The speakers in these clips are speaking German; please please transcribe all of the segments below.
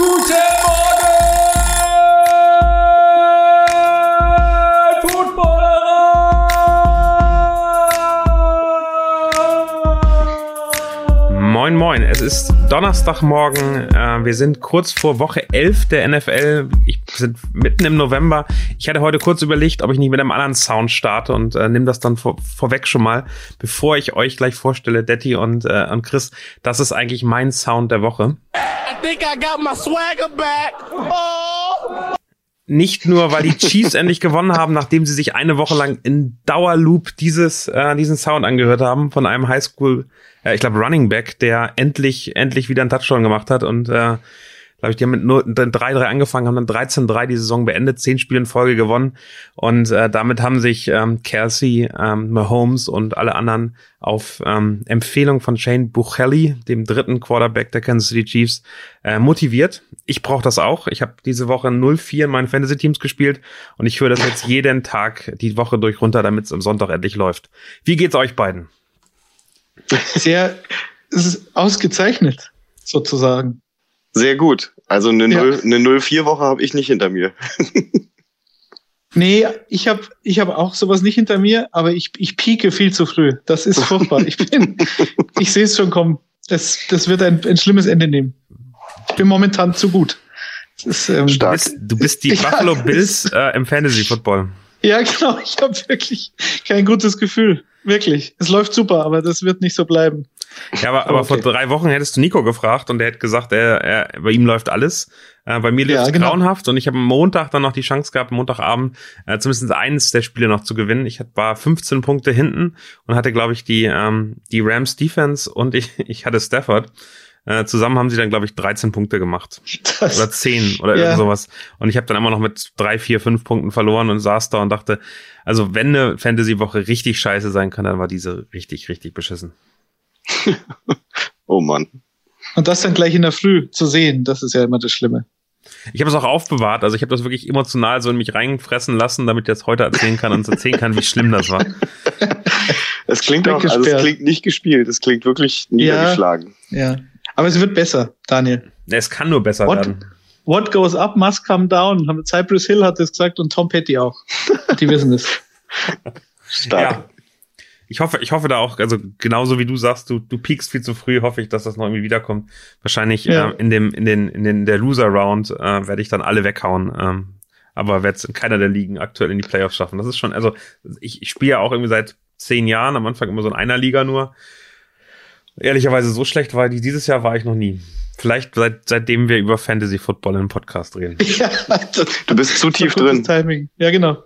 Guten Morgen, Footballer! Moin, moin. Es ist Donnerstagmorgen. Äh, wir sind kurz vor Woche 11 der NFL. Ich sind mitten im November. Ich hatte heute kurz überlegt, ob ich nicht mit einem anderen Sound starte und äh, nehme das dann vor, vorweg schon mal, bevor ich euch gleich vorstelle, Detti und, äh, und Chris. Das ist eigentlich mein Sound der Woche. Think I got my swagger back. Oh! Nicht nur, weil die Chiefs endlich gewonnen haben, nachdem sie sich eine Woche lang in Dauerloop dieses, äh, diesen Sound angehört haben von einem Highschool, äh, ich glaube Running Back, der endlich, endlich wieder einen Touchdown gemacht hat und äh, glaube ich, die haben mit nur 3-3 angefangen, haben dann 13-3 die Saison beendet, zehn Spiele in Folge gewonnen und äh, damit haben sich ähm, Kelsey, ähm, Mahomes und alle anderen auf ähm, Empfehlung von Shane Buchelli, dem dritten Quarterback der Kansas City Chiefs, äh, motiviert. Ich brauche das auch. Ich habe diese Woche 0-4 in meinen Fantasy-Teams gespielt und ich höre das jetzt jeden Tag die Woche durch runter, damit es am Sonntag endlich läuft. Wie geht's euch beiden? Sehr, es ist ausgezeichnet, sozusagen. Sehr gut. Also eine, Ja. 0, eine 0-4-Woche habe ich nicht hinter mir. Nee, ich habe ich hab auch sowas nicht hinter mir, aber ich, ich pieke viel zu früh. Das ist furchtbar. Ich bin, ich sehe es schon kommen. Das, das wird ein, ein schlimmes Ende nehmen. Ich bin momentan zu gut. Das ist, ähm, Du bist, du bist die Ja, Buffalo Bills äh, im Fantasy-Football. Ja, genau. Ich habe wirklich kein gutes Gefühl. Wirklich. Es läuft super, aber das wird nicht so bleiben. Ja, aber, aber vor Okay. drei Wochen hättest du Nico gefragt und der hätte gesagt, er, er, bei ihm läuft alles. Äh, bei mir läuft Ja, es genau. grauenhaft und ich habe am Montag dann noch die Chance gehabt, Montagabend äh, zumindest eins der Spiele noch zu gewinnen. Ich war 15 Punkte hinten und hatte, glaube ich, die, ähm, die Rams Defense und ich, ich hatte Stafford. Äh, zusammen haben sie dann, glaube ich, 13 Punkte gemacht. Das, Oder 10 oder Ja. irgend sowas. Und ich habe dann immer noch mit drei, vier, fünf Punkten verloren und saß da und dachte, also wenn eine Fantasy-Woche richtig scheiße sein kann, dann war diese richtig, richtig beschissen. Oh Mann. und das dann gleich in der Früh zu sehen, das ist ja immer das Schlimme. Ich habe es auch aufbewahrt, also ich habe das wirklich emotional so in mich reinfressen lassen, damit ich das heute erzählen kann und erzählen kann, wie schlimm das war. Es klingt auch, also es klingt nicht gespielt, es klingt wirklich niedergeschlagen. Ja. Aber es wird besser, Daniel. Es kann nur besser What? werden. What goes up must come down. Cypress Hill hat das gesagt und Tom Petty auch. Die wissen es. Stark. Ja. Ich hoffe, ich hoffe da auch, also genauso wie du sagst, du, du piekst viel zu früh, hoffe ich, dass das noch irgendwie wiederkommt. Wahrscheinlich Ja. äh, in dem, in den, in den der Loser Round äh, werde ich dann alle weghauen. Ähm, aber werde es in keiner der Ligen aktuell in die Playoffs schaffen. Das ist schon, also ich, ich spiele ja auch irgendwie seit zehn Jahren, am Anfang immer so in einer Liga nur. Ehrlicherweise so schlecht war die, dieses Jahr war ich noch nie. Vielleicht seit, seitdem wir über Fantasy Football im Podcast reden. Ja, das, Du bist zu tief drin. Timing. Ja, genau. Du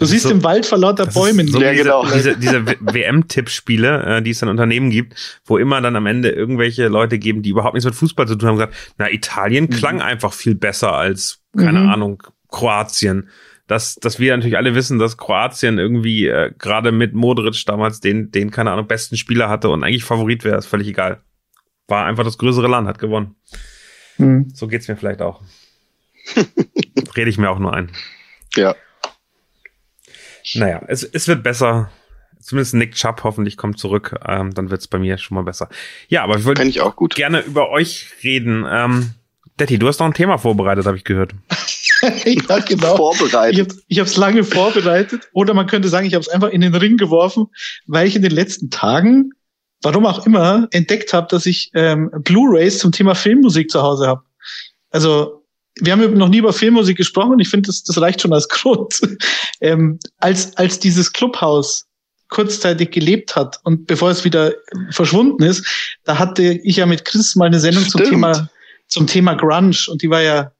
Das siehst so- im Wald vor lauter Bäumen. so Ja, diese, genau. diese, diese WM-Tippspiele, äh, die es in Unternehmen gibt, wo immer dann am Ende irgendwelche Leute geben, die überhaupt nichts mit Fußball zu tun haben, gesagt, na, Italien klang einfach viel besser als, keine Mhm. Ahnung, Kroatien. Dass, dass wir natürlich alle wissen, dass Kroatien irgendwie äh, gerade mit Modric damals den, den, keine Ahnung, besten Spieler hatte und eigentlich Favorit wäre, ist völlig egal. War einfach das größere Land, hat gewonnen. Hm. So geht's mir vielleicht auch. Rede ich mir auch nur ein. Ja. Naja, es, es wird besser. Zumindest Nick Chubb hoffentlich kommt zurück. Ähm, dann wird's bei mir schon mal besser. Ja, aber ich würde ich auch gut. gerne über euch reden. Ähm, Detti, du hast noch ein Thema vorbereitet, habe ich gehört. ja, genau. Ich Vorbereitet. habe ich hab's lange vorbereitet. Oder man könnte sagen, ich habe es einfach in den Ring geworfen, weil ich in den letzten Tagen, warum auch immer, entdeckt habe, dass ich ähm, Blu-rays zum Thema Filmmusik zu Hause habe. Also wir haben noch nie über Filmmusik gesprochen und ich finde, das, das reicht schon als Grund. ähm, als, als dieses Clubhaus kurzzeitig gelebt hat und bevor es wieder verschwunden ist, da hatte ich ja mit Chris mal eine Sendung zum Stimmt. Thema, zum Thema Grunge und die war ja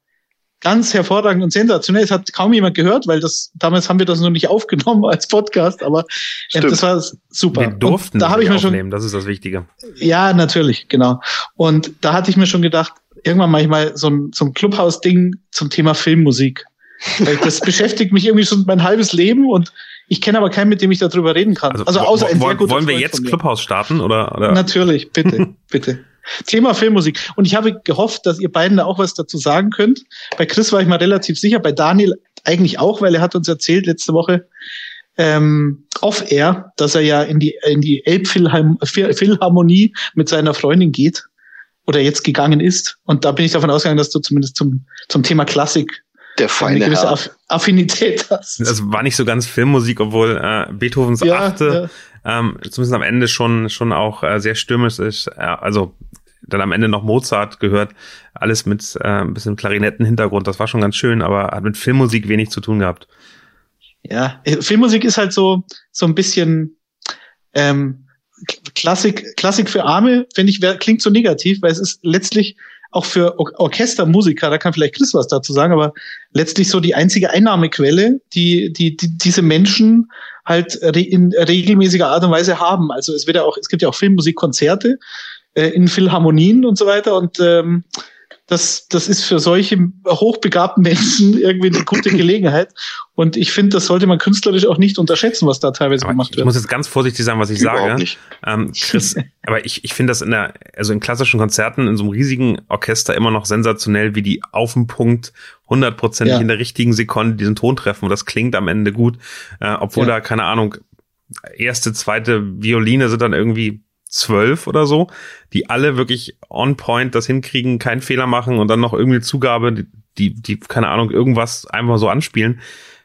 ganz hervorragend und sensationell. Es hat kaum jemand gehört, weil das damals haben wir das noch nicht aufgenommen als Podcast, aber äh, das war super. Wir durften und da das habe ich nicht mir schon aufnehmen, das ist das Wichtige. ja, natürlich, genau. Und da hatte ich mir schon gedacht, irgendwann mache ich mal so ein, so ein Clubhaus-Ding zum Thema Filmmusik. Weil das beschäftigt mich irgendwie schon mein halbes Leben und ich kenne aber keinen, mit dem ich darüber reden kann. Also, wo- außer ein wo- sehr guter wollen wir Freund jetzt. Clubhaus starten oder, oder? Natürlich, bitte, bitte. Thema Filmmusik. Und ich habe gehofft, dass ihr beiden da auch was dazu sagen könnt. Bei Chris war ich mal relativ sicher, bei Daniel eigentlich auch, weil er hat uns erzählt letzte Woche ähm, off-air, dass er ja in die, in die Elbphilharmonie mit seiner Freundin geht. oder jetzt gegangen ist. Und da bin ich davon ausgegangen, dass du zumindest zum, zum Thema Klassik der feine eine gewisse Herr. Aff Affinität hast. Das war nicht so ganz Filmmusik, obwohl äh, Beethovens Ja, Achte ähm, zumindest am Ende schon schon auch äh, sehr stürmisch ist. Äh, also dann am Ende noch Mozart gehört, alles mit äh, ein bisschen Klarinettenhintergrund. Das war schon ganz schön, aber hat mit Filmmusik wenig zu tun gehabt. Ja, äh, Filmmusik ist halt so so ein bisschen ähm, Klassik, Klassik für Arme, finde ich, klingt so negativ, weil es ist letztlich auch für Or Orchestermusiker, da kann vielleicht Chris was dazu sagen, aber letztlich so die einzige Einnahmequelle, die, die, die diese Menschen halt re in regelmäßiger Art und Weise haben. Also es wird ja auch, es gibt ja auch Filmmusikkonzerte äh, in Philharmonien und so weiter und ähm, das, das ist für solche hochbegabten Menschen irgendwie eine gute Gelegenheit. Und ich finde, das sollte man künstlerisch auch nicht unterschätzen, was da teilweise Aber gemacht ich wird. muss jetzt ganz vorsichtig sagen, was ich Überhaupt sage. nicht. Ähm, Chris, aber ich, ich finde das in der, also in klassischen Konzerten in so einem riesigen Orchester immer noch sensationell, wie die auf den Punkt hundertprozentig Ja. in der richtigen Sekunde diesen Ton treffen und das klingt am Ende gut, äh, obwohl Ja. da keine Ahnung erste, zweite Violine sind dann irgendwie zwölf oder so, die alle wirklich on point das hinkriegen, keinen Fehler machen und dann noch irgendwie Zugabe, die, die, keine Ahnung irgendwas einfach so anspielen.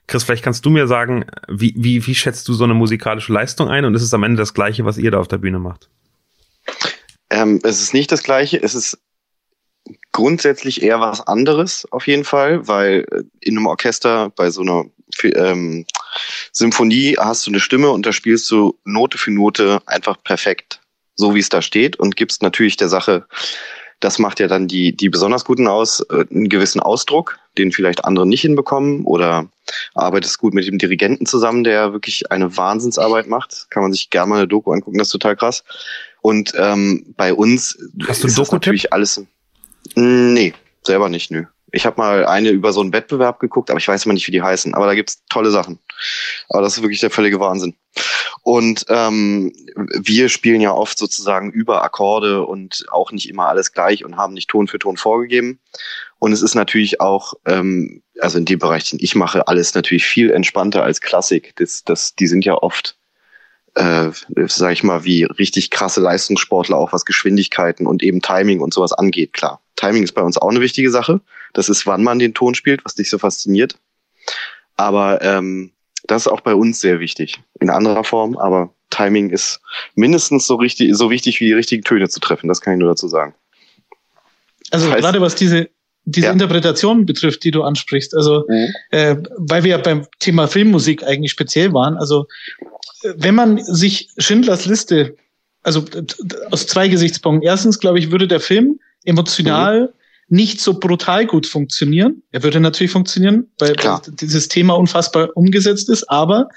Chris, vielleicht kannst du mir sagen, wie, wie, wie schätzt du so eine musikalische Leistung ein und ist es am Ende das Gleiche, was ihr da auf der Bühne macht? Ähm, es ist nicht das Gleiche. Es ist grundsätzlich eher was anderes auf jeden Fall, weil in einem Orchester bei so einer ähm, Symphonie hast du eine Stimme und da spielst du Note für Note einfach perfekt, so wie es da steht und gibst natürlich der Sache, das macht ja dann die, die besonders guten aus, äh, einen gewissen Ausdruck, den vielleicht andere nicht hinbekommen oder arbeitest gut mit dem Dirigenten zusammen, der wirklich eine Wahnsinnsarbeit macht. Kann man sich gerne mal eine Doku angucken, das ist total krass. Und ähm, bei uns Hast du ist das natürlich alles. Nee, selber nicht, nö. Ich habe mal eine über so einen Wettbewerb geguckt, aber ich weiß immer nicht, wie die heißen. Aber da gibt's tolle Sachen. Aber das ist wirklich der völlige Wahnsinn. Und ähm, wir spielen ja oft sozusagen über Akkorde und auch nicht immer alles gleich und haben nicht Ton für Ton vorgegeben. Und es ist natürlich auch, ähm, also in dem Bereich, den ich mache, alles natürlich viel entspannter als Klassik. Das, das, die sind ja oft, äh, sag ich mal, wie richtig krasse Leistungssportler, auch was Geschwindigkeiten und eben Timing und sowas angeht. Klar, Timing ist bei uns auch eine wichtige Sache. Das ist, wann man den Ton spielt, was dich so fasziniert. Aber ähm, das ist auch bei uns sehr wichtig. In anderer Form, aber Timing ist mindestens so richtig, so wichtig wie die richtigen Töne zu treffen. Das kann ich nur dazu sagen. Also heißt- gerade was diese, diese Ja. Interpretation betrifft, die du ansprichst, also äh, weil wir ja beim Thema Filmmusik eigentlich speziell waren, also wenn man sich Schindlers Liste, also aus zwei Gesichtspunkten. Erstens, glaube ich, würde der Film emotional nicht so brutal gut funktionieren. Er würde natürlich funktionieren, weil Klar. dieses Thema unfassbar umgesetzt ist, aber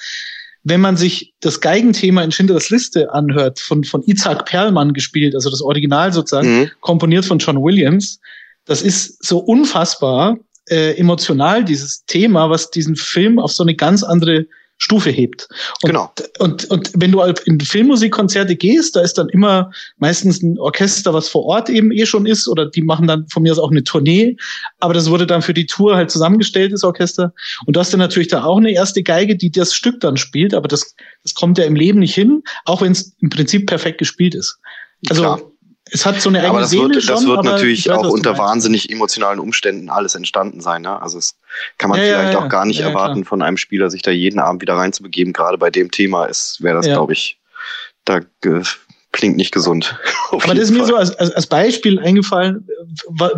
wenn man sich das Geigenthema in Schindlers Liste anhört, von, von Isaac Perlmann gespielt, also das Original sozusagen, Mhm. komponiert von John Williams. Das ist so unfassbar äh, emotional, dieses Thema, was diesen Film auf so eine ganz andere Stufe hebt. Und, Genau. Und, und wenn du in Filmmusikkonzerte gehst, da ist dann immer meistens ein Orchester, was vor Ort eben eh schon ist, oder die machen dann von mir aus auch eine Tournee, aber das wurde dann für die Tour halt zusammengestellt, das Orchester. Und du hast dann natürlich da auch eine erste Geige, die das Stück dann spielt, aber das, das kommt ja im Leben nicht hin, auch wenn es im Prinzip perfekt gespielt ist. Also Klar. Es hat so eine eigene Aber das Seele wird, das schon, wird aber natürlich ich weiß, auch unter wahnsinnig emotionalen Umständen alles entstanden sein. Ne? Also es kann man Ja, vielleicht ja, auch gar nicht ja, erwarten von einem Spieler, sich da jeden Abend wieder reinzubegeben. Gerade bei dem Thema ist, wäre das, glaube ich, da äh, klingt nicht gesund. Aber das ist jeden mir so Fall. als, als, als Beispiel eingefallen,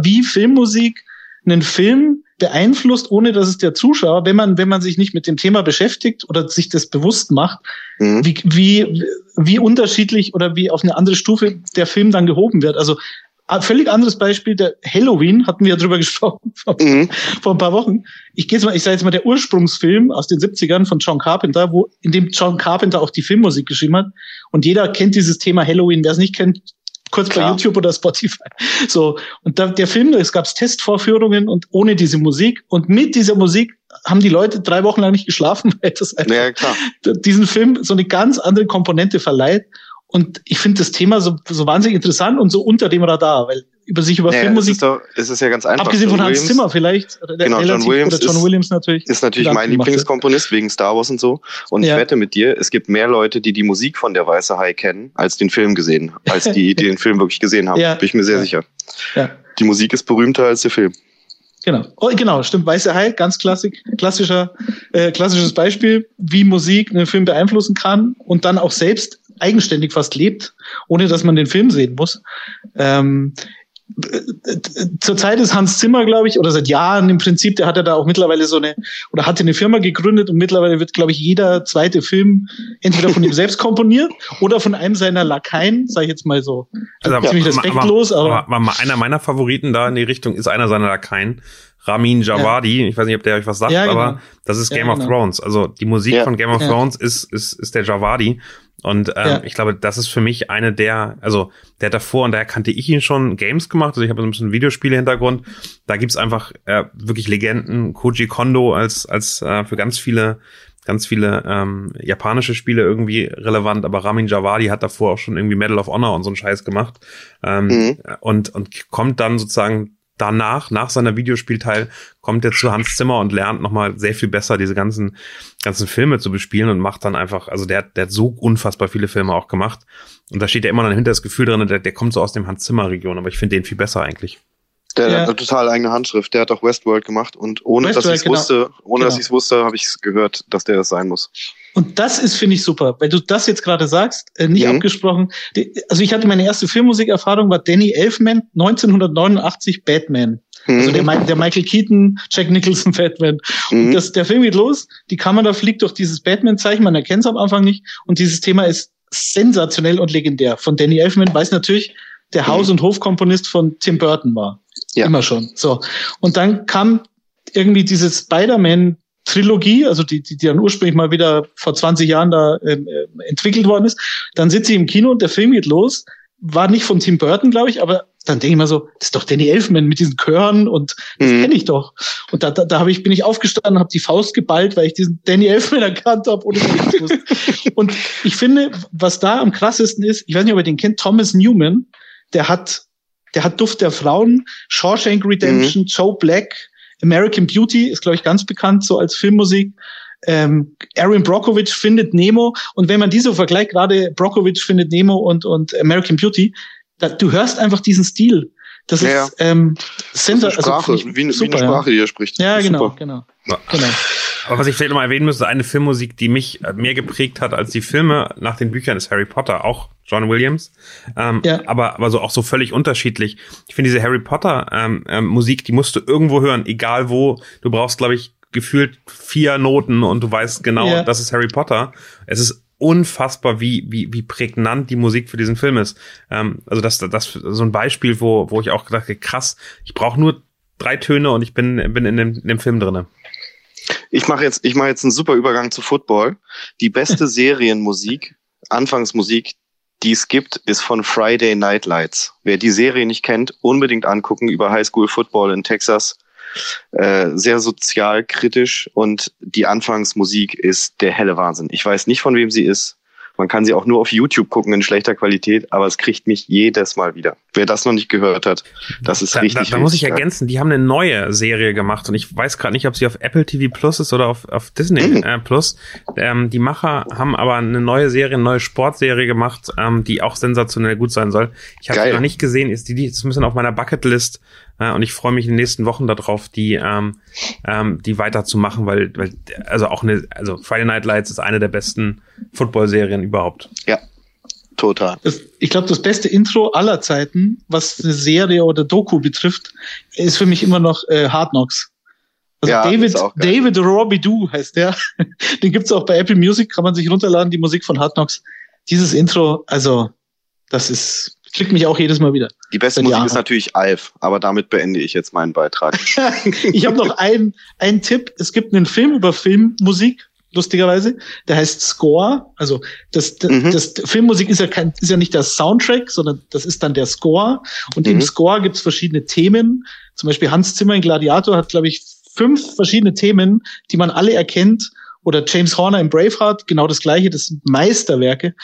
wie Filmmusik einen Film beeinflusst, ohne dass es der Zuschauer, wenn man, wenn man sich nicht mit dem Thema beschäftigt oder sich das bewusst macht, Mhm. wie, wie, wie unterschiedlich oder wie auf eine andere Stufe der Film dann gehoben wird. Also völlig anderes Beispiel, der Halloween, hatten wir ja drüber gesprochen vor, Mhm. vor ein paar Wochen. Ich gehe jetzt mal, ich sage jetzt mal der Ursprungsfilm aus den 70ern von John Carpenter, wo in dem John Carpenter auch die Filmmusik geschrieben hat. Und jeder kennt dieses Thema Halloween. Wer es nicht kennt, kurz bei Klar. YouTube oder Spotify. So und da, der Film, es gab Testvorführungen und ohne diese Musik und mit dieser Musik haben die Leute drei Wochen lang nicht geschlafen, weil das einfach Ja, diesen Film so eine ganz andere Komponente verleiht. Und ich finde das Thema so, so wahnsinnig interessant und so unter dem Radar, weil über sich über Naja, es, Filmmusik. ist doch, es ist ja ganz einfach. Abgesehen John von Hans Williams Zimmer vielleicht. Der Genau, John Williams John ist- Williams natürlich. ist natürlich mein. Lieblingskomponist wegen Star Wars und so. Und Ja. ich wette mit dir, es gibt mehr Leute, die die Musik von Der Weiße Hai kennen, als den Film gesehen, als die, die den Film wirklich gesehen haben. Ja. Bin ich mir sehr Ja. sicher. Ja. Die Musik ist berühmter als der Film. Genau. Oh, genau, stimmt. Weiße Hai, ganz klassik, klassischer, äh, klassisches Beispiel, wie Musik einen Film beeinflussen kann und dann auch selbst eigenständig fast lebt, ohne dass man den Film sehen muss. Ähm, Zurzeit ist Hans Zimmer, glaube ich, oder seit Jahren im Prinzip, der hat ja da auch mittlerweile so eine, oder hatte eine Firma gegründet und mittlerweile wird, glaube ich, jeder zweite Film entweder von ihm selbst komponiert oder von einem seiner Lakaien, sage ich jetzt mal so. Also Also, ziemlich aber- respektlos, aber, aber, aber einer meiner Favoriten da in die Richtung ist einer seiner Lakaien, Ramin Javadi. Ich weiß nicht, ob der euch was sagt, Ja, genau. aber das ist Ja, Game of genau. Thrones. Also die Musik Ja. von Game of Ja. Thrones ist, ist, ist der Javadi. Und ähm, Ja. ich glaube, das ist für mich eine der, also der davor, und daher kannte ich ihn schon Games gemacht. Also ich habe so ein bisschen Videospiele-Hintergrund. Da gibt's einfach äh, wirklich Legenden. Koji Kondo als, als äh, für ganz viele ganz viele ähm, japanische Spiele irgendwie relevant, aber Ramin Javadi hat davor auch schon irgendwie Medal of Honor und so einen Scheiß gemacht. Ähm, Mhm. und, und kommt dann sozusagen danach, nach seiner Videospielteil, kommt er zu Hans Zimmer und lernt nochmal sehr viel besser diese ganzen, ganzen Filme zu bespielen und macht dann einfach, also der, hat- der hat so unfassbar viele Filme auch gemacht. Und da steht ja immer noch hinter das Gefühl drin, der, der kommt so aus dem Hans Zimmer Region, aber ich finde den viel besser eigentlich. Der Ja. hat eine total eigene Handschrift. Der hat auch Westworld gemacht und ohne dass Westworld, ich es genau. wusste, ohne dass Genau. ich es wusste, habe ich es gehört, dass der das sein muss. Und das ist, finde ich, super, weil du das jetzt gerade sagst, äh, nicht Mhm. abgesprochen. Also ich hatte meine erste Filmmusikerfahrung, war Danny Elfman, 1989 Batman. Also Mhm. der, der Michael Keaton, Jack Nicholson Batman. Und Mhm. das, der Film geht los, die Kamera fliegt durch dieses Batman-Zeichen, man erkennt es am Anfang nicht. Und dieses Thema ist sensationell und legendär. Von Danny Elfman weiß natürlich, der Haus- und Hofkomponist von Tim Burton war. Ja. Immer schon. So. Und dann kam irgendwie diese Spider-Man-Trilogie, also die, die, die dann ursprünglich mal wieder vor 20 Jahren da ähm, ähm, entwickelt worden ist. Dann sitze ich im Kino und der Film geht los. War nicht von Tim Burton, glaube ich, aber dann denke ich mal so, das ist doch Danny Elfman mit diesen Chören und das Mhm. kenne ich doch. Und da, da, da hab ich, bin ich aufgestanden, habe die Faust geballt, weil ich diesen Danny Elfman erkannt habe, dass ich wusste. Und ich finde, was da am krassesten ist, ich weiß nicht, ob ihr den kennt, Thomas Newman, der hat, der hat Duft der Frauen, Shawshank Redemption, Joe Black, American Beauty ist, glaube ich, ganz bekannt so als Filmmusik. Ähm, Aaron Brockovich findet Nemo und wenn man diese vergleicht, gerade Brockovich findet Nemo und, und American Beauty, da, du hörst einfach diesen Stil. Das Ja, ja. ist ähm, Das ist eine Sprache, also, wie, eine- wie super, eine Sprache, die er spricht. Ja, ja genau, Super. genau, Ja. genau. Aber was ich vielleicht noch mal erwähnen müsste, eine Filmmusik, die mich äh, mehr geprägt hat als die Filme nach den Büchern, ist Harry Potter, auch John Williams. Ähm, Ja. aber, aber so auch so völlig unterschiedlich. Ich finde diese Harry Potter ähm, ähm, Musik, die musst du irgendwo hören, egal wo. Du brauchst, glaube ich, gefühlt vier Noten und du weißt genau, Ja. das ist Harry Potter. Es ist unfassbar, wie, wie, wie prägnant die Musik für diesen Film ist. Ähm, also das, das so ein Beispiel, wo, wo ich auch gedacht habe, krass, ich brauche nur drei Töne und ich bin, bin in dem, in dem Film drinne. Ich mache jetzt, ich mache jetzt einen super Übergang zu Football. Die beste Serienmusik, Anfangsmusik, die es gibt, ist von Friday Night Lights. Wer die Serie nicht kennt, unbedingt angucken über High School Football in Texas. Äh, sehr sozialkritisch und die Anfangsmusik ist der helle Wahnsinn. Ich weiß nicht, von wem sie ist. Man kann sie auch nur auf YouTube gucken in schlechter Qualität, aber es kriegt mich jedes Mal wieder. Wer das noch nicht gehört hat, das ist Da, richtig. da, da muss ich richtig ergänzen, die haben eine neue Serie gemacht und ich weiß gerade nicht, ob sie auf Apple TV Plus ist oder auf, auf Disney Mhm. äh, Plus. Ähm, die Macher haben aber eine neue Serie, eine neue Sportserie gemacht, ähm, die auch sensationell gut sein soll. Ich habe sie noch nicht gesehen, ist die, die ist ein bisschen auf meiner Bucketlist äh, und ich freue mich in den nächsten Wochen darauf, die ähm, ähm, die weiterzumachen, weil, weil also auch eine, also Friday Night Lights ist eine der besten Football-Serien überhaupt. Ja, total. Das, ich glaube, das beste Intro aller Zeiten, was eine Serie oder Doku betrifft, ist für mich immer noch äh, Hard Knocks. Also Ja, David. David Robidoux heißt der. Den gibt's auch bei Apple Music, kann man sich runterladen, die Musik von Hard Knocks. Dieses Intro, also das ist, klickt mich auch jedes Mal wieder. Die beste Musik ist natürlich Alf, aber damit beende ich jetzt meinen Beitrag. ich habe noch einen, einen Tipp. Es gibt einen Film über Filmmusik, lustigerweise. Der heißt Score. Also das, das, Mhm. das Filmmusik ist ja kein, ist ja nicht der Soundtrack, sondern das ist dann der Score. Und im Mhm. Score gibt's verschiedene Themen. Zum Beispiel Hans Zimmer in Gladiator hat, glaube ich, fünf verschiedene Themen, die man alle erkennt. Oder James Horner in Braveheart, genau das gleiche, das sind Meisterwerke.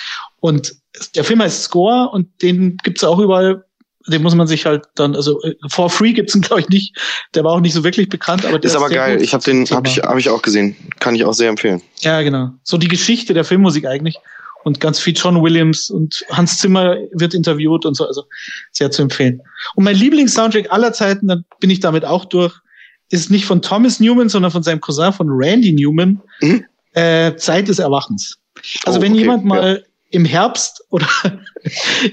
Und der Film heißt Score und den gibt's auch überall den muss man sich halt dann, also äh, For Free gibt's ihn glaube ich nicht. Der war auch nicht so wirklich bekannt, aber der ist, ist aber geil. Ich habe den, habe ich, habe ich auch gesehen. Kann ich auch sehr empfehlen. Ja, genau. So die Geschichte der Filmmusik eigentlich und ganz viel John Williams und Hans Zimmer wird interviewt und so, also sehr zu empfehlen. Und mein Lieblingssoundtrack aller Zeiten, dann bin ich damit auch durch, ist nicht von Thomas Newman, sondern von seinem Cousin von Randy Newman, mhm. äh, Zeit des Erwachens. Also oh, wenn okay. jemand mal ja. im Herbst oder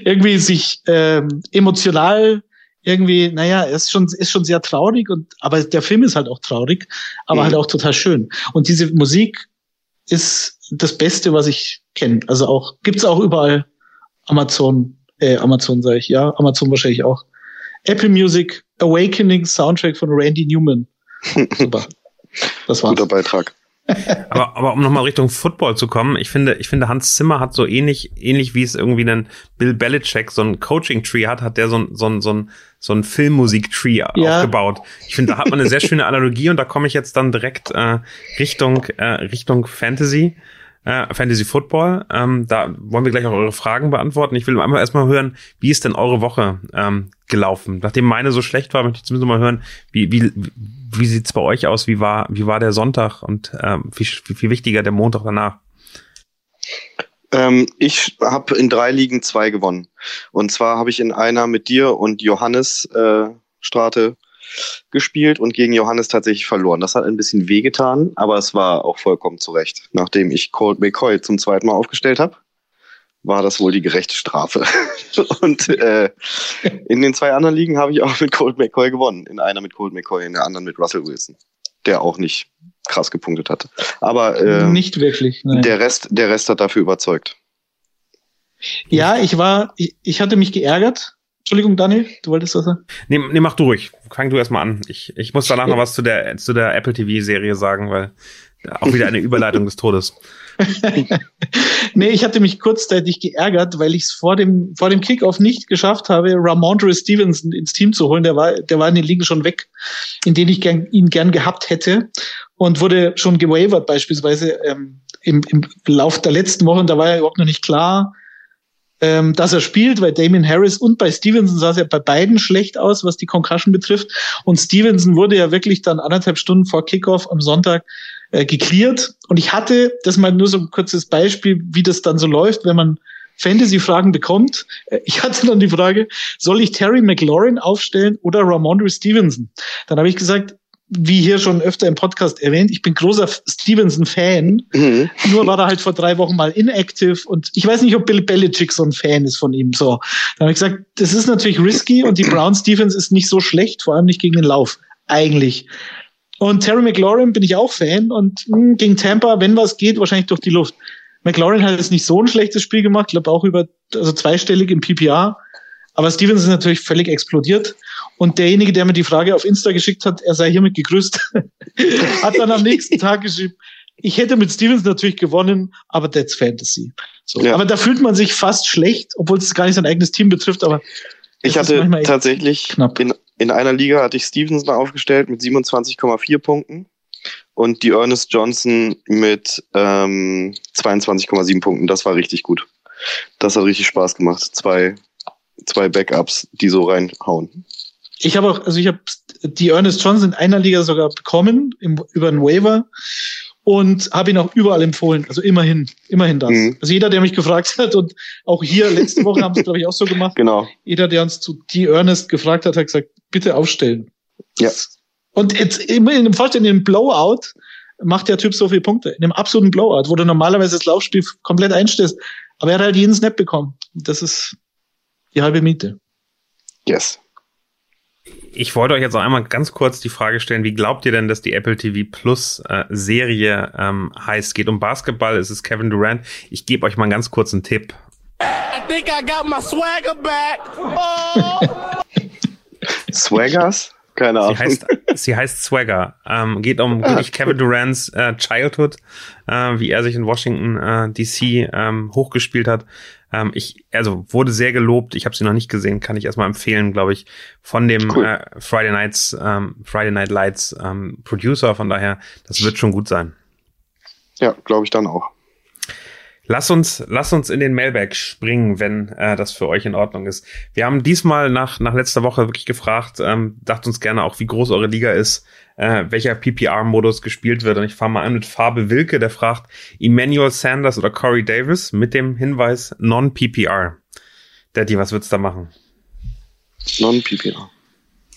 irgendwie sich ähm, emotional irgendwie, naja, ist schon, ist schon sehr traurig und, aber der Film ist halt auch traurig, aber mhm. halt auch total schön. Und diese Musik ist das Beste, was ich kenne. Also auch, gibt's auch überall Amazon, äh, Amazon sage ich, ja, Amazon wahrscheinlich auch. Apple Music, Awakening Soundtrack von Randy Newman. Super. Das war's. Guter Beitrag. aber, aber um nochmal Richtung Football zu kommen, ich finde, ich finde, Hans Zimmer hat so ähnlich, ähnlich wie es irgendwie einen Bill Belichick so ein Coaching-Tree hat, hat der so ein, so ein, so ein, so ein Filmmusik-Tree ja. aufgebaut. Ich finde, da hat man eine sehr schöne Analogie und da komme ich jetzt dann direkt äh, Richtung, äh, Richtung Fantasy äh, Fantasy Football. Ähm, da wollen wir gleich auch eure Fragen beantworten. Ich will einmal erstmal hören, wie ist denn eure Woche ähm, gelaufen? Nachdem meine so schlecht war, möchte ich zumindest mal hören, wie, wie, wie sieht's bei euch aus? Wie war, wie war der Sonntag und ähm, wie viel wichtiger der Montag danach? Ähm, ich habe in drei Ligen zwei gewonnen. Und zwar habe ich in einer mit dir und Johannes äh, Strate gespielt und gegen Johannes tatsächlich verloren. Das hat ein bisschen wehgetan, aber es war auch vollkommen zurecht. Nachdem ich Colt McCoy zum zweiten Mal aufgestellt habe, war das wohl die gerechte Strafe. und äh, in den zwei anderen Ligen habe ich auch mit Colt McCoy gewonnen. In einer mit Colt McCoy, in der anderen mit Russell Wilson, der auch nicht krass gepunktet hatte. Aber äh, nicht wirklich. Nein. Der Rest, der Rest hat dafür überzeugt. Ja, ich war, ich, ich hatte mich geärgert, Entschuldigung, Daniel, du wolltest was sagen? Nee, nee, mach du ruhig. Fang du erstmal an. Ich, ich muss danach noch was zu der, zu der Apple TV-Serie sagen, weil auch wieder eine Überleitung des Todes. nee, ich hatte mich kurzzeitig geärgert, weil ich es vor dem, vor dem Kickoff nicht geschafft habe, Ramondre Stevenson ins Team zu holen. Der war, der war in den Ligen schon weg, in denen ich gern, ihn gern gehabt hätte und wurde schon gewavert beispielsweise ähm, im, im Lauf der letzten Wochen. Da war ja überhaupt noch nicht klar, ähm, dass er spielt, weil Damien Harris und bei Stevenson sah es ja bei beiden schlecht aus, was die Concussion betrifft. Und Stevenson wurde ja wirklich dann anderthalb Stunden vor Kickoff am Sonntag äh, geklärt. Und ich hatte, das mal nur so ein kurzes Beispiel, wie das dann so läuft, wenn man Fantasy-Fragen bekommt. Äh, ich hatte dann die Frage, soll ich Terry McLaurin aufstellen oder Ramondre Stevenson? Dann habe ich gesagt, wie hier schon öfter im Podcast erwähnt, ich bin großer Stevenson-Fan. Mhm. Nur war er halt vor drei Wochen mal inactive und ich weiß nicht, ob Bill Belichick so ein Fan ist von ihm. So, dann habe ich gesagt, das ist natürlich risky und die Browns Defense ist nicht so schlecht, vor allem nicht gegen den Lauf. Eigentlich. Und Terry McLaurin bin ich auch Fan und mh, hm, gegen Tampa, wenn was geht, wahrscheinlich durch die Luft. McLaurin hat jetzt nicht so ein schlechtes Spiel gemacht, glaube auch über, also zweistellig im PPR. Aber Stevens ist natürlich völlig explodiert. Und derjenige, der mir die Frage auf Insta geschickt hat, er sei hiermit gegrüßt, hat dann am nächsten Tag geschrieben, ich hätte mit Stevens natürlich gewonnen, aber that's Fantasy. So. Ja. Aber da fühlt man sich fast schlecht, obwohl es gar nicht sein eigenes Team betrifft, aber ich hatte tatsächlich in, in einer Liga hatte ich Stevenson aufgestellt mit 27,4 Punkten und die Ernest Johnson mit ähm, 22,7 Punkten. Das war richtig gut. Das hat richtig Spaß gemacht. Zwei zwei Backups, die so reinhauen. Ich habe auch, also ich habe die Ernest Johnson in einer Liga sogar bekommen, im, über einen Waiver und habe ihn auch überall empfohlen. Also immerhin, immerhin das. Mhm. Also jeder, der mich gefragt hat und auch hier letzte Woche haben sie glaube ich auch so gemacht. Genau. Jeder, der uns zu die Ernest gefragt hat, hat gesagt, bitte aufstellen. Ja. Und jetzt immer in dem Vorstellen, in dem Blowout macht der Typ so viele Punkte. In dem absoluten Blowout, wo du normalerweise das Laufspiel komplett einstellst. Aber er hat halt jeden Snap bekommen. Das ist die halbe Miete. Yes. Ich wollte euch jetzt noch einmal ganz kurz die Frage stellen, wie glaubt ihr denn, dass die Apple TV Plus äh, Serie ähm, heißt? Geht um Basketball, es ist Kevin Durant. Ich gebe euch mal einen ganz kurzen Tipp. I think I got my swagger back. Oh. Swaggers? Keine Ahnung. Sie heißt, sie heißt Swagger. Ähm, geht um ah, wirklich Kevin Durants äh, Childhood, äh, wie er sich in Washington äh, DC ähm, hochgespielt hat. Ähm, ich, also wurde sehr gelobt. Ich habe sie noch nicht gesehen, kann ich erstmal empfehlen, glaube ich, von dem cool. äh, Friday Nights, ähm, Friday Night Lights ähm, Producer. Von daher, das wird schon gut sein. Ja, glaube ich dann auch. Lass uns, lass uns in den Mailbag springen, wenn äh, das für euch in Ordnung ist. Wir haben diesmal nach, nach letzter Woche wirklich gefragt, ähm, dacht uns gerne auch, wie groß eure Liga ist, äh, welcher PPR-Modus gespielt wird. Und ich fange mal an mit Farbe Wilke, der fragt Emmanuel Sanders oder Corey Davis mit dem Hinweis Non-PPR. Daddy, was würdest du da machen? Non-PPR.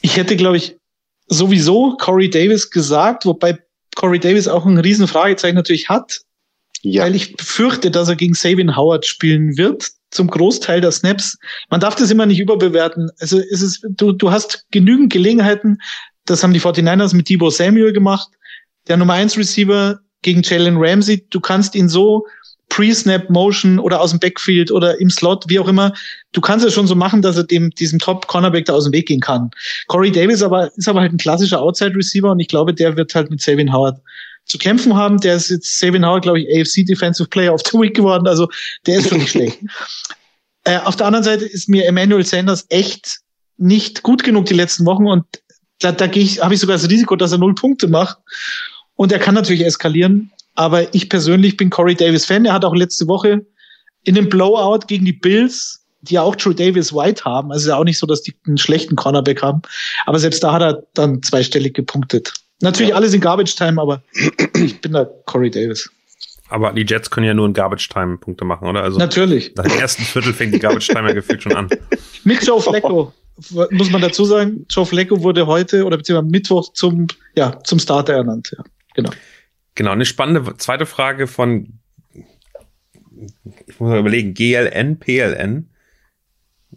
Ich hätte, glaube ich, sowieso Corey Davis gesagt, wobei Corey Davis auch ein riesen Fragezeichen natürlich hat, ja. weil ich befürchte, dass er gegen Savin Howard spielen wird, zum Großteil der Snaps. Man darf das immer nicht überbewerten. Also es ist, du, du hast genügend Gelegenheiten, das haben die 49ers mit Debo Samuel gemacht, der Nummer 1 Receiver gegen Jalen Ramsey. Du kannst ihn so Pre-Snap-Motion oder aus dem Backfield oder im Slot, wie auch immer. Du kannst es schon so machen, dass er dem, diesem Top-Cornerback da aus dem Weg gehen kann. Corey Davis aber, ist aber halt ein klassischer Outside-Receiver und ich glaube, der wird halt mit Savin Howard zu kämpfen haben. Der ist jetzt Savin Howard, glaube ich, AFC Defensive Player of the Week geworden. Also der ist schon nicht schlecht. Äh, auf der anderen Seite ist mir Emmanuel Sanders echt nicht gut genug die letzten Wochen und da, da gehe ich, habe ich sogar das Risiko, dass er null Punkte macht. Und er kann natürlich eskalieren. Aber ich persönlich bin Corey Davis Fan. Er hat auch letzte Woche in dem Blowout gegen die Bills, die ja auch True Davis White haben. Also ist ja auch nicht so, dass die einen schlechten Cornerback haben. Aber selbst da hat er dann zweistellig gepunktet. Natürlich alles in Garbage Time, aber ich bin da Corey Davis. Aber die Jets können ja nur in Garbage Time Punkte machen, oder? Also Natürlich. Nach dem ersten Viertel fängt die Garbage Time ja gefühlt schon an. Mit Joe Flacco muss man dazu sagen. Joe Flacco wurde heute oder beziehungsweise Mittwoch zum ja zum Starter ernannt. Ja, genau. Genau, eine spannende zweite Frage von, ich muss mal überlegen, GLN, PLN.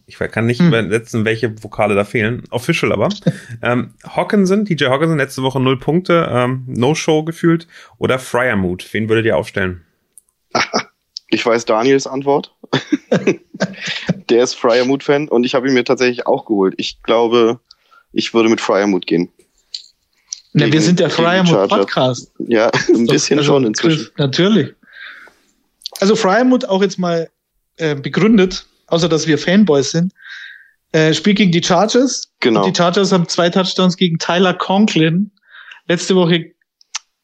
Ich kann nicht hm. übersetzen, welche Vokale da fehlen. Official aber. ähm, Hawkinson, DJ Hawkinson, letzte Woche null Punkte, ähm, No-Show gefühlt. Oder Fryermood, wen würdet ihr aufstellen? Ich weiß Daniels Antwort. Der ist Fryermood-Fan und ich habe ihn mir tatsächlich auch geholt. Ich glaube, ich würde mit Fryermood gehen. Na, wir sind der Fryermut Podcast. Ja, ein bisschen also, schon inzwischen. Natürlich. Also Fryermut auch jetzt mal äh, begründet, außer dass wir Fanboys sind, äh, spielt gegen die Chargers. Genau. Und die Chargers haben zwei Touchdowns gegen Tyler Conklin letzte Woche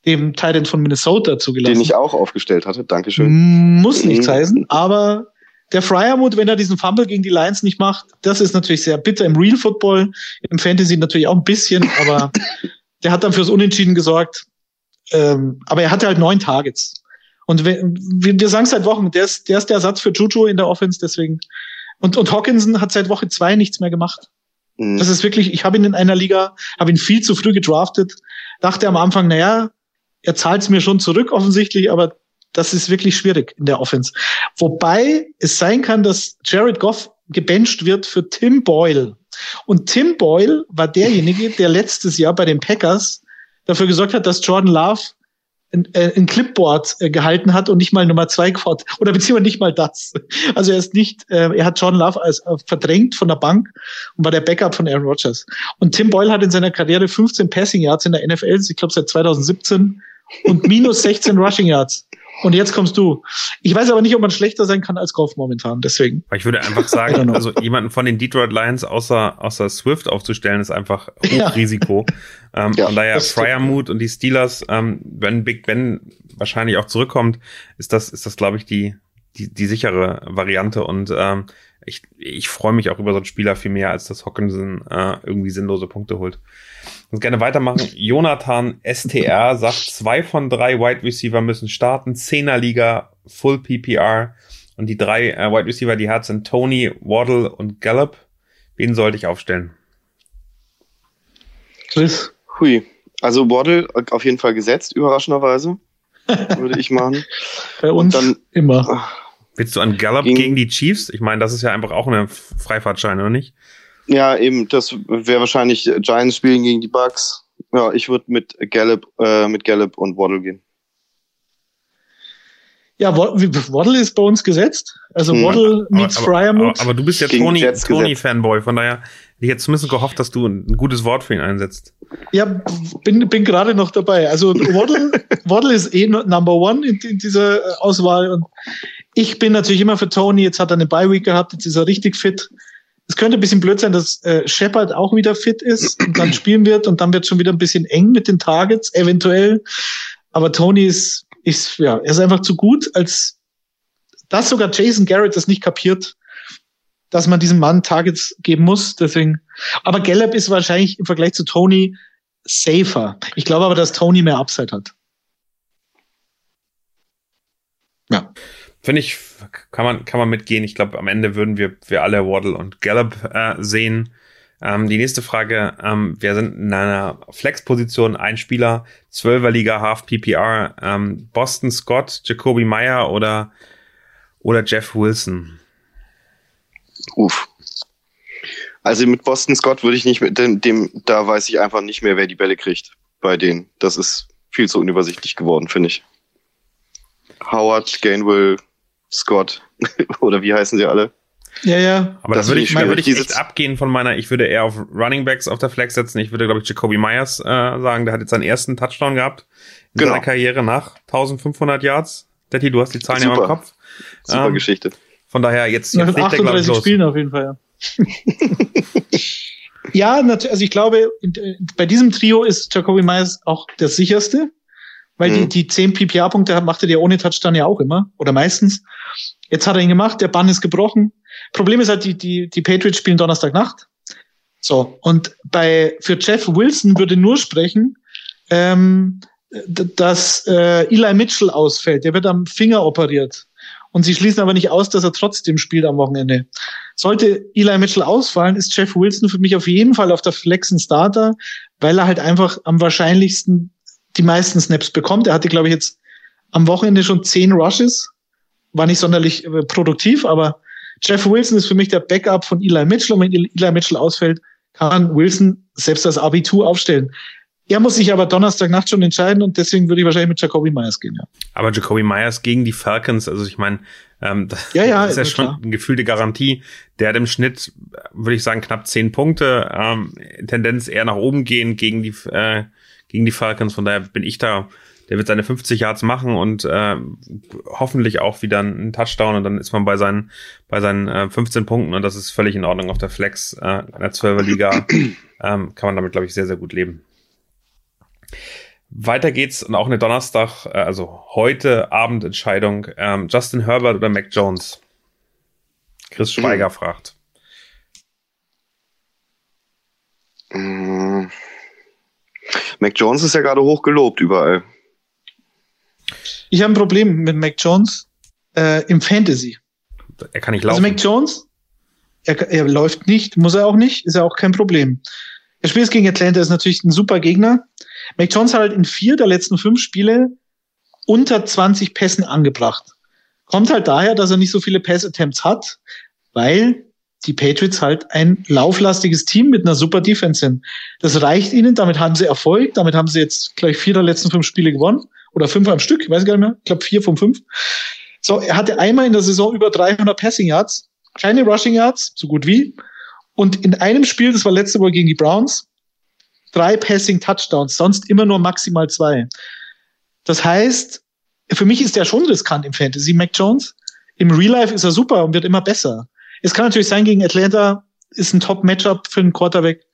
dem Titan von Minnesota zugelassen. Den ich auch aufgestellt hatte. Dankeschön. Muss nichts mhm. heißen, aber der Fryermut, wenn er diesen Fumble gegen die Lions nicht macht, das ist natürlich sehr bitter im Real Football, im Fantasy natürlich auch ein bisschen, aber der hat dann fürs Unentschieden gesorgt. Ähm, aber er hatte halt neun Targets. Und wir, wir sagen seit Wochen, der ist, der ist der Ersatz für Juju in der Offense, deswegen. Und, und Hawkinson hat seit Woche zwei nichts mehr gemacht. Mhm. Das ist wirklich, ich habe ihn in einer Liga, habe ihn viel zu früh gedraftet, dachte am Anfang, naja, er zahlt es mir schon zurück offensichtlich, aber das ist wirklich schwierig in der Offense. Wobei es sein kann, dass Jared Goff gebencht wird für Tim Boyle. Und Tim Boyle war derjenige, der letztes Jahr bei den Packers dafür gesorgt hat, dass Jordan Love ein, äh, ein Clipboard äh, gehalten hat und nicht mal Nummer zwei gefahren oder beziehungsweise nicht mal das. Also er ist nicht, äh, er hat Jordan Love als äh, verdrängt von der Bank und war der Backup von Aaron Rodgers. Und Tim Boyle hat in seiner Karriere 15 Passing Yards in der NFL, ich glaube seit 2017 und minus 16 Rushing Yards. Und jetzt kommst du. Ich weiß aber nicht, ob man schlechter sein kann als Golf momentan, deswegen. Ich würde einfach sagen, also jemanden von den Detroit Lions außer, außer Swift aufzustellen, ist einfach Hochrisiko. Ja. ähm, ja, von daher Fryermood und die Steelers, ähm, wenn Big Ben wahrscheinlich auch zurückkommt, ist das, ist das, glaube ich, die, die, die sichere Variante. Und ähm, ich, ich freue mich auch über so einen Spieler viel mehr, als dass Hawkinson äh, irgendwie sinnlose Punkte holt uns gerne weitermachen. Jonathan STR sagt, zwei von drei Wide Receiver müssen starten. Zehnerliga, Full PPR. Und die drei äh, Wide Receiver, die hat, sind Tony, Waddle und Gallup. Wen sollte ich aufstellen? Chris. Hui. Also Waddle auf jeden Fall gesetzt, überraschenderweise. würde ich machen. Bei uns dann, immer. Willst du an Gallup gegen, gegen die Chiefs? Ich meine, das ist ja einfach auch eine Freifahrtschein, oder nicht? Ja, eben, das wäre wahrscheinlich Giants spielen gegen die Bucks. Ja, ich würde mit Gallup, äh, mit Gallup und Waddle gehen. Ja, Waddle ist bei uns gesetzt. Also hm. Waddle meets Fryermuth. Aber, aber, du bist ja Tony, Tony Fanboy, von daher ich hätte zumindest gehofft, dass du ein gutes Wort für ihn einsetzt. Ja, bin, bin gerade noch dabei. Also Waddle, Waddle ist eh Number One in, in dieser Auswahl und ich bin natürlich immer für Tony. Jetzt hat er eine Bye Week gehabt, jetzt ist er richtig fit es könnte ein bisschen blöd sein, dass äh, Shepard auch wieder fit ist und dann spielen wird und dann wird schon wieder ein bisschen eng mit den Targets, eventuell. Aber Tony ist, ist ja, er ist einfach zu gut, als dass sogar Jason Garrett das nicht kapiert, dass man diesem Mann Targets geben muss. Deswegen. Aber Gallup ist wahrscheinlich im Vergleich zu Tony safer. Ich glaube aber, dass Tony mehr Upside hat. Ja. Finde ich, kann man, kann man mitgehen. Ich glaube, am Ende würden wir, wir alle Waddle und Gallup äh, sehen. Ähm, die nächste Frage, ähm, wir sind in einer Flex-Position, ein Spieler, 12er Liga, Half PPR, ähm, Boston Scott, Jacoby Meyer oder, oder Jeff Wilson? Uff. Also mit Boston Scott würde ich nicht mit dem, dem, da weiß ich einfach nicht mehr, wer die Bälle kriegt bei denen. Das ist viel zu unübersichtlich geworden, finde ich. Howard, Gainwell, Scott oder wie heißen sie alle? Ja, ja. Aber das da würde ich, würd ich echt abgehen von meiner, ich würde eher auf Running Backs auf der Flex setzen. Ich würde, glaube ich, Jacoby Myers äh, sagen, der hat jetzt seinen ersten Touchdown gehabt in genau. seiner Karriere nach 1500 Yards. Detti, du hast die Zahlen ja im Kopf. Super ähm, Geschichte. Von daher jetzt, jetzt Nach 38 Spielen auf jeden Fall, ja. ja, also ich glaube, bei diesem Trio ist Jacoby Myers auch der sicherste, weil mhm. die, die 10 PPA-Punkte macht er ja ohne Touchdown ja auch immer oder meistens. Jetzt hat er ihn gemacht, der Bann ist gebrochen. Problem ist halt, die, die, die Patriots spielen Donnerstagnacht. So, und bei für Jeff Wilson würde nur sprechen, ähm, dass äh, Eli Mitchell ausfällt. Der wird am Finger operiert. Und sie schließen aber nicht aus, dass er trotzdem spielt am Wochenende. Sollte Eli Mitchell ausfallen, ist Jeff Wilson für mich auf jeden Fall auf der Flexen Starter, weil er halt einfach am wahrscheinlichsten die meisten Snaps bekommt. Er hatte, glaube ich, jetzt am Wochenende schon zehn Rushes. War nicht sonderlich äh, produktiv, aber Jeff Wilson ist für mich der Backup von Eli Mitchell. Und wenn Eli Mitchell ausfällt, kann Wilson selbst das Abitur aufstellen. Er muss sich aber Donnerstagnacht schon entscheiden und deswegen würde ich wahrscheinlich mit Jacoby Myers gehen, ja. Aber Jacoby Myers gegen die Falcons, also ich meine, ähm, das, ja, ja, das ist ja schon klar. eine gefühlte Garantie. Der hat im Schnitt, würde ich sagen, knapp zehn Punkte, ähm, Tendenz eher nach oben gehen gegen die, äh, gegen die Falcons. Von daher bin ich da, der wird seine 50 Yards machen und äh, hoffentlich auch wieder einen Touchdown und dann ist man bei seinen, bei seinen äh, 15 Punkten und das ist völlig in Ordnung auf der Flex äh, in der 12er Liga. ähm, kann man damit, glaube ich, sehr, sehr gut leben. Weiter geht's und auch eine Donnerstag, äh, also heute Abendentscheidung. Ähm, Justin Herbert oder Mac Jones? Chris Schweiger mhm. fragt. Mhm. Mac Jones ist ja gerade hoch gelobt überall. Ich habe ein Problem mit Mac Jones äh, im Fantasy. Er kann nicht laufen. Also Mac Jones, er, er läuft nicht, muss er auch nicht, ist ja auch kein Problem. Er spielt gegen Atlanta, ist natürlich ein super Gegner. Mac Jones hat halt in vier der letzten fünf Spiele unter 20 Pässen angebracht. Kommt halt daher, dass er nicht so viele Pass-Attempts hat, weil die Patriots halt ein lauflastiges Team mit einer super Defense sind. Das reicht ihnen, damit haben sie Erfolg, damit haben sie jetzt gleich vier der letzten fünf Spiele gewonnen oder fünf am Stück, ich weiß gar nicht mehr, ich glaube vier von fünf. So, er hatte einmal in der Saison über 300 Passing Yards, keine Rushing Yards, so gut wie. Und in einem Spiel, das war letzte Woche gegen die Browns, drei Passing Touchdowns, sonst immer nur maximal zwei. Das heißt, für mich ist der schon riskant im Fantasy, Mac Jones. Im Real Life ist er super und wird immer besser. Es kann natürlich sein, gegen Atlanta ist ein Top-Matchup für einen Quarterback.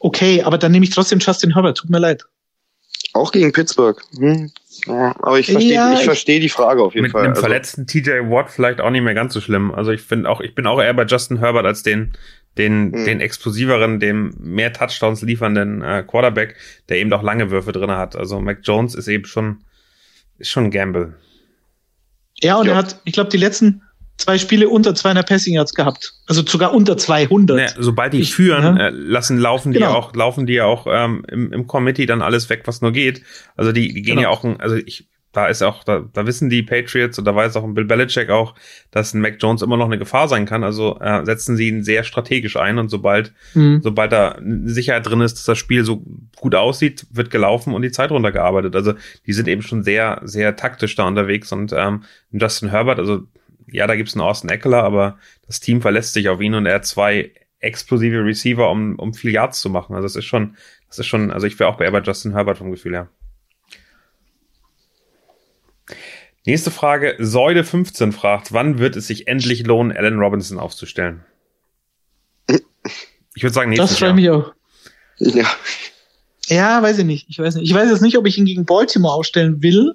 Okay, aber dann nehme ich trotzdem Justin Herbert. Tut mir leid. Auch gegen Pittsburgh. Hm. Ja, aber ich verstehe ja, ich verstehe die Frage auf jeden mit Fall. Mit einem also, verletzten TJ Watt vielleicht auch nicht mehr ganz so schlimm. Also ich finde auch, ich bin auch eher bei Justin Herbert als den den, mhm. den explosiveren, dem mehr Touchdowns liefernden äh, Quarterback, der eben auch lange Würfe drin hat. Also Mac Jones ist eben schon, ist schon ein Gamble. Ja, und ja. er hat, ich glaube, die letzten zwei Spiele unter 200 Passing Yards gehabt. Also sogar unter 200. Ja, sobald die ich, führen, ja. äh, lassen laufen die genau. auch, laufen die ja auch ähm, im, im Committee dann alles weg, was nur geht. Also die, die gehen genau. ja auch, also ich da ist auch, da, da wissen die Patriots und da weiß auch ein Bill Belichick auch, dass ein Mac Jones immer noch eine Gefahr sein kann. Also äh, setzen sie ihn sehr strategisch ein und sobald, mhm. sobald da Sicherheit drin ist, dass das Spiel so gut aussieht, wird gelaufen und die Zeit runtergearbeitet. Also die sind eben schon sehr, sehr taktisch da unterwegs und ähm, Justin Herbert, also ja, da gibt's einen Austin Eckler, aber das Team verlässt sich auf ihn und er hat zwei explosive Receiver, um, um viel Yards zu machen. Also das ist schon, das ist schon, also ich wäre auch bei, bei Justin Herbert vom Gefühl her. Nächste Frage. Säule 15 fragt, wann wird es sich endlich lohnen, Alan Robinson aufzustellen? Ich würde sagen, nächstes Das freut mich auch. Ja. Ja, weiß ich nicht. Ich weiß nicht. Ich weiß jetzt nicht, ob ich ihn gegen Baltimore aufstellen will.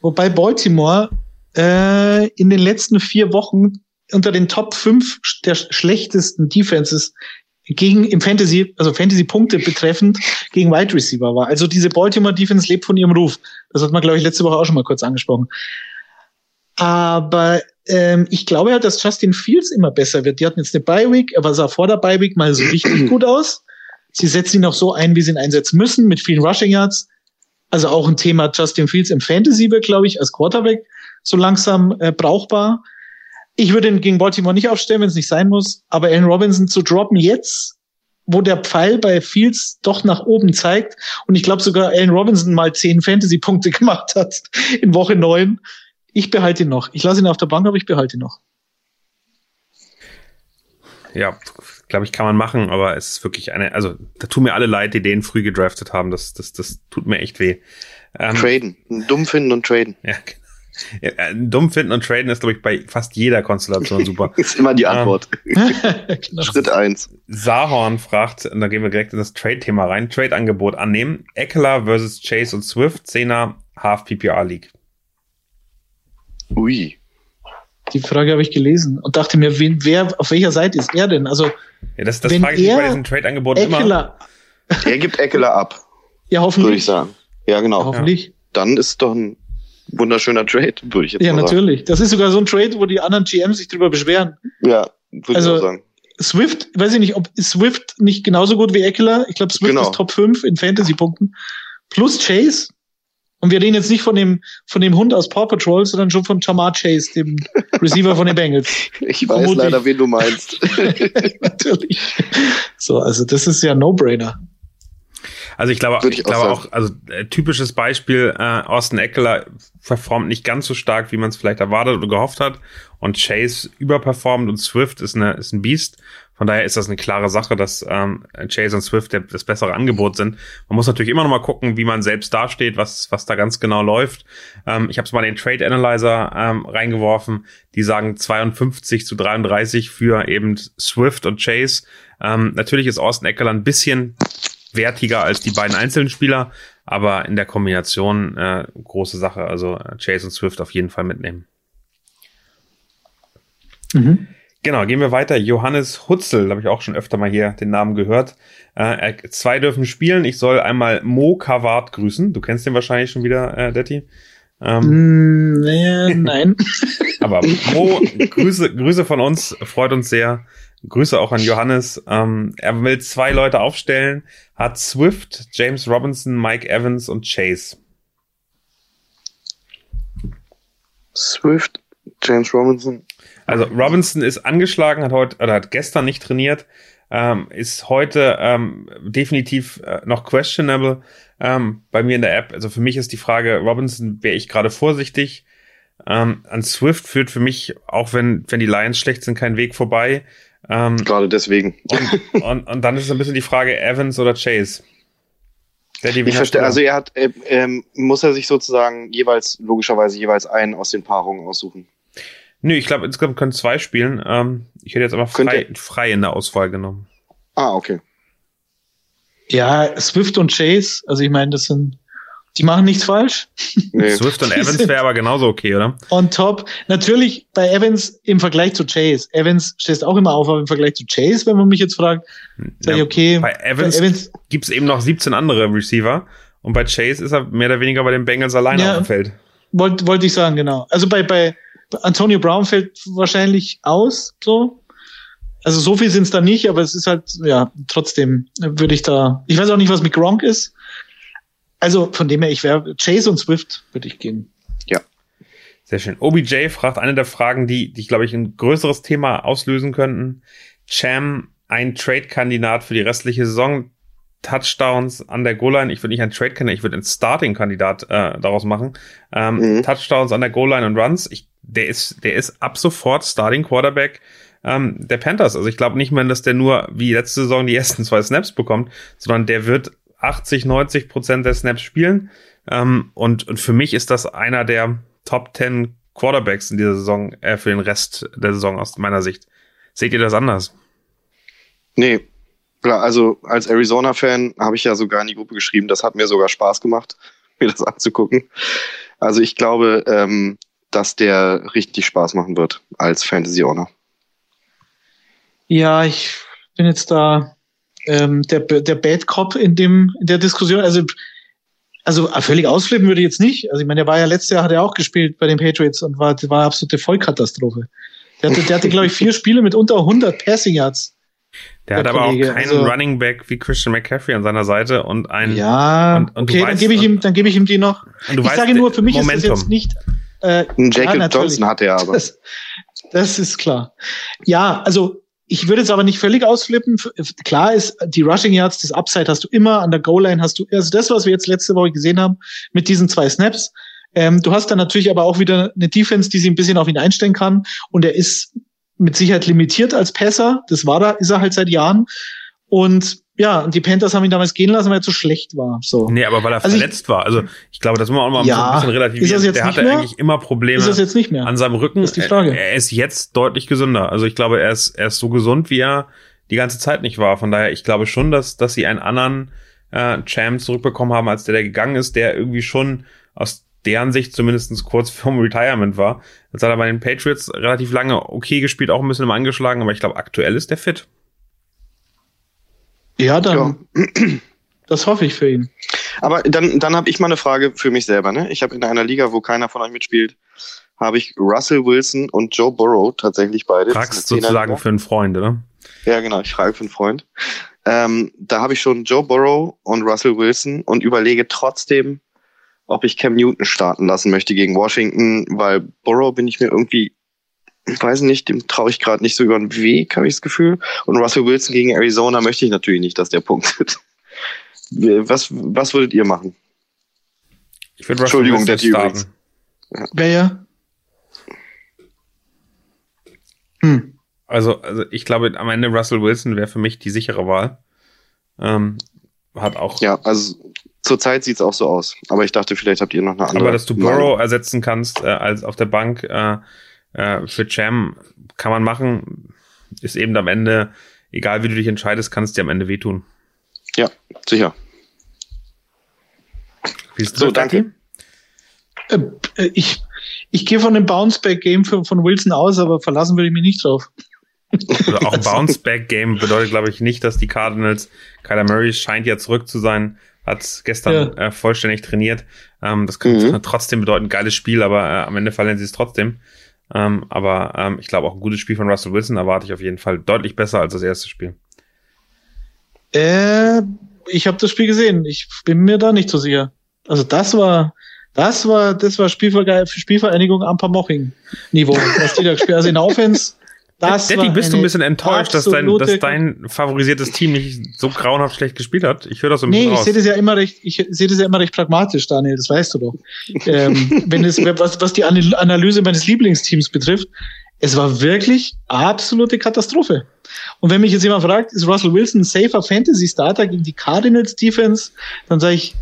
Wobei Baltimore äh, in den letzten vier Wochen unter den Top 5 der schlechtesten Defenses gegen im Fantasy, also Fantasy-Punkte betreffend, gegen Wide Receiver war. Also diese Baltimore Defense lebt von ihrem Ruf. Das hat man, glaube ich, letzte Woche auch schon mal kurz angesprochen. Aber ähm, ich glaube ja, dass Justin Fields immer besser wird. Die hatten jetzt eine Bye-Week, er sah vor der Bye-Week mal so richtig gut aus. Sie setzen ihn auch so ein, wie sie ihn einsetzen müssen, mit vielen Rushing Yards. Also auch ein Thema Justin Fields im Fantasy wird, glaube ich, als Quarterback so langsam äh, brauchbar. Ich würde ihn gegen Baltimore nicht aufstellen, wenn es nicht sein muss. Aber Allen Robinson zu droppen jetzt, wo der Pfeil bei Fields doch nach oben zeigt und ich glaube sogar Allen Robinson mal zehn Fantasy-Punkte gemacht hat in Woche neun. Ich behalte ihn noch. Ich lasse ihn auf der Bank, aber ich behalte ihn noch. Ja, glaube ich, kann man machen, aber es ist wirklich eine, also da tun mir alle leid, die den früh gedraftet haben. Das, das, das tut mir echt weh. Ähm, traden. Dumm finden und traden. Ja, äh, dumm finden und traden ist, glaube ich, bei fast jeder Konstellation super. ist immer die Antwort. Ähm, Schritt eins. Sahorn fragt, und da gehen wir direkt in das Trade-Thema rein, Trade-Angebot annehmen. Eckler versus Chase und Swift, 10er Half PPR League. Ui. Die Frage habe ich gelesen und dachte mir, wen, wer, auf welcher Seite ist er denn? Also, ja, das, das frage ich mich bei diesen Trade-Angeboten immer. Er gibt Eckler ab. Ja, hoffentlich. Würde ich sagen. Ja, genau. Ja, hoffentlich. Ja. Dann ist doch ein wunderschöner Trade, würde ich jetzt ja, mal sagen. Ja, natürlich. Das ist sogar so ein Trade, wo die anderen GMs sich drüber beschweren. Ja, würde also, ich auch sagen. Swift, weiß ich nicht, ob Swift nicht genauso gut wie Eckler. Ich glaube, Swift genau. ist Top 5 in Fantasy-Punkten. Plus Chase. Und wir reden jetzt nicht von dem, von dem Hund aus Paw Patrol, sondern schon von Jamar Chase, dem Receiver von den Bengals. Ich weiß Vermutlich. leider, wen du meinst. Natürlich. So, also das ist ja No-Brainer. Also ich glaube, ich, ich glaube auch, also äh, typisches Beispiel, äh, Austin Eckler performt nicht ganz so stark, wie man es vielleicht erwartet oder gehofft hat. Und Chase überperformt und Swift ist, eine, ist ein Biest. Von daher ist das eine klare Sache, dass ähm, Chase und Swift der, das bessere Angebot sind. Man muss natürlich immer noch mal gucken, wie man selbst dasteht, was, was da ganz genau läuft. Ähm, ich habe es mal in den Trade Analyzer ähm, reingeworfen. Die sagen 52 zu 33 für eben Swift und Chase. Ähm, natürlich ist Austin Eckler ein bisschen wertiger als die beiden einzelnen Spieler, aber in der Kombination äh, große Sache. Also äh, Chase und Swift auf jeden Fall mitnehmen. Mhm. Genau, gehen wir weiter. Johannes Hutzel, habe ich auch schon öfter mal hier den Namen gehört. Äh, zwei dürfen spielen. Ich soll einmal Mo Kawart grüßen. Du kennst den wahrscheinlich schon wieder, äh, Detti. Ähm, mm, nee, nein. aber Mo, Grüße, Grüße von uns, freut uns sehr. Grüße auch an Johannes. Ähm, er will zwei Leute aufstellen, hat Swift, James Robinson, Mike Evans und Chase. Swift, James Robinson, also Robinson ist angeschlagen, hat heute oder hat gestern nicht trainiert, ähm, ist heute ähm, definitiv äh, noch questionable ähm, bei mir in der App. Also für mich ist die Frage, Robinson wäre ich gerade vorsichtig. Ähm, an Swift führt für mich, auch wenn, wenn die Lions schlecht sind, kein Weg vorbei. Ähm, gerade deswegen. Und, und, und dann ist ein bisschen die Frage, Evans oder Chase. ich verstehe, also er hat, äh, ähm, muss er sich sozusagen jeweils, logischerweise jeweils einen aus den Paarungen aussuchen. Nö, ich glaube, insgesamt können zwei spielen. Ähm, ich hätte jetzt aber frei, frei in der Auswahl genommen. Ah, okay. Ja, Swift und Chase, also ich meine, das sind, die machen nichts falsch. Nee. Swift und Evans wäre aber genauso okay, oder? On top. Natürlich bei Evans im Vergleich zu Chase. Evans stehst auch immer auf, aber im Vergleich zu Chase, wenn man mich jetzt fragt, sage ich, okay. Bei Evans, bei Evans gibt's eben noch 17 andere Receiver und bei Chase ist er mehr oder weniger bei den Bengals alleine ja, auf dem Feld. Wollte wollt ich sagen, genau. Also bei, bei, Antonio Brown fällt wahrscheinlich aus, so. Also so viel sind es da nicht, aber es ist halt, ja, trotzdem würde ich da, ich weiß auch nicht, was mit Gronk ist. Also von dem her, ich wäre Chase und Swift würde ich gehen. Ja. Sehr schön. OBJ fragt eine der Fragen, die, die glaube ich, ein größeres Thema auslösen könnten. Cham, ein Trade-Kandidat für die restliche Saison. Touchdowns an der Goal-Line. Ich würde nicht ein Trade-Kandidat, ich würde ein Starting-Kandidat äh, daraus machen. Ähm, mhm. Touchdowns an der Goal-Line und Runs. Ich der ist, der ist ab sofort Starting Quarterback ähm, der Panthers. Also ich glaube nicht mehr, dass der nur wie letzte Saison die ersten zwei Snaps bekommt, sondern der wird 80, 90 Prozent der Snaps spielen. Ähm, und, und für mich ist das einer der Top 10 Quarterbacks in dieser Saison, äh, für den Rest der Saison aus meiner Sicht. Seht ihr das anders? Nee, klar, also als Arizona-Fan habe ich ja sogar in die Gruppe geschrieben, das hat mir sogar Spaß gemacht, mir das anzugucken. Also ich glaube, ähm, dass der richtig Spaß machen wird als Fantasy Owner. Ja, ich bin jetzt da ähm, der, der Bad Cop in dem in der Diskussion. Also also völlig ausflippen würde ich jetzt nicht. Also ich meine, der war ja letztes Jahr hat er auch gespielt bei den Patriots und war war eine absolute Vollkatastrophe. Der hatte, der hatte glaube ich vier Spiele mit unter 100 Passing Yards. Der, hat aber auch keinen also, Running Back wie Christian McCaffrey an seiner Seite und ein ja und, und okay dann gebe ich ihm dann gebe ich ihm die noch. ich weißt, sage nur für mich Momentum. ist das jetzt nicht äh, ein Jacob ja, Johnson hatte er aber. Das, das ist klar. Ja, also ich würde jetzt aber nicht völlig ausflippen. Klar ist, die Rushing Yards, das Upside hast du immer, an der Goal-Line hast du, also das, was wir jetzt letzte Woche gesehen haben, mit diesen zwei Snaps. Ähm, du hast dann natürlich aber auch wieder eine Defense, die sich ein bisschen auf ihn einstellen kann. Und er ist mit Sicherheit limitiert als Passer. Das war da, ist er halt seit Jahren. Und ja, und die Panthers haben ihn damals gehen lassen, weil er zu schlecht war. So. Nee, aber weil er also verletzt ich, war. Also ich glaube, das muss man auch mal ja, ein bisschen relativieren. Ist das jetzt der hatte mehr? eigentlich immer Probleme ist das jetzt nicht mehr? an seinem Rücken. Das ist die Frage. Er, er ist jetzt deutlich gesünder. Also ich glaube, er ist, er ist so gesund, wie er die ganze Zeit nicht war. Von daher, ich glaube schon, dass, dass sie einen anderen äh, Champ zurückbekommen haben, als der, der gegangen ist, der irgendwie schon aus deren Sicht zumindest kurz vorm Retirement war. Jetzt hat er bei den Patriots relativ lange okay gespielt, auch ein bisschen immer angeschlagen, aber ich glaube, aktuell ist der fit. Ja, dann. Ja. Das hoffe ich für ihn. Aber dann, dann habe ich mal eine Frage für mich selber. Ne? Ich habe in einer Liga, wo keiner von euch mitspielt, habe ich Russell Wilson und Joe Burrow tatsächlich beide. Fragst sozusagen für einen Freund, oder? Ja, genau. Ich frage für einen Freund. Ähm, da habe ich schon Joe Burrow und Russell Wilson und überlege trotzdem, ob ich Cam Newton starten lassen möchte gegen Washington, weil Burrow bin ich mir irgendwie ich weiß nicht, dem traue ich gerade nicht so über den Weg, habe ich das Gefühl. Und Russell Wilson gegen Arizona möchte ich natürlich nicht, dass der punktet. Was, was würdet ihr machen? Ich würde Entschuldigung, der starten. Ja. Wer ja? Hm. Also, also ich glaube, am Ende Russell Wilson wäre für mich die sichere Wahl. Ähm, hat auch. Ja, also zurzeit sieht's auch so aus. Aber ich dachte, vielleicht habt ihr noch eine andere. Aber dass du Burrow ersetzen kannst äh, als auf der Bank, äh, äh, für Jam kann man machen, ist eben am Ende, egal wie du dich entscheidest, kannst dir am Ende wehtun. Ja, sicher. Wie ist so, danke. Äh, äh, ich, ich gehe von dem Bounce-Back-Game von Wilson aus, aber verlassen würde ich mich nicht drauf. Also auch ein Bounce-Back-Game bedeutet, glaube ich, nicht, dass die Cardinals, Kyler Murray scheint ja zurück zu sein, hat gestern ja. äh, vollständig trainiert. Ähm, das könnte mhm. trotzdem bedeuten, geiles Spiel, aber äh, am Ende verlieren sie es trotzdem. Ähm, aber ähm, ich glaube, auch ein gutes Spiel von Russell Wilson erwarte ich auf jeden Fall deutlich besser als das erste Spiel. Äh, ich habe das Spiel gesehen. Ich bin mir da nicht so sicher. Also das war, das war, das war Spielver Spielvereinigung am Pamoching Niveau, was die da gespielt Also in der Offense das Daddy, bist du ein bisschen enttäuscht, dass dein, dass dein favorisiertes Team nicht so grauenhaft schlecht gespielt hat? Ich höre das so ein nee, bisschen Nee, ich sehe das ja immer recht, ich sehe das ja immer recht pragmatisch, Daniel, das weißt du doch. ähm, wenn es, was, was die Analyse meines Lieblingsteams betrifft, es war wirklich absolute Katastrophe. Und wenn mich jetzt jemand fragt, ist Russell Wilson ein safer Fantasy Starter gegen die Cardinals Defense, dann sage ich,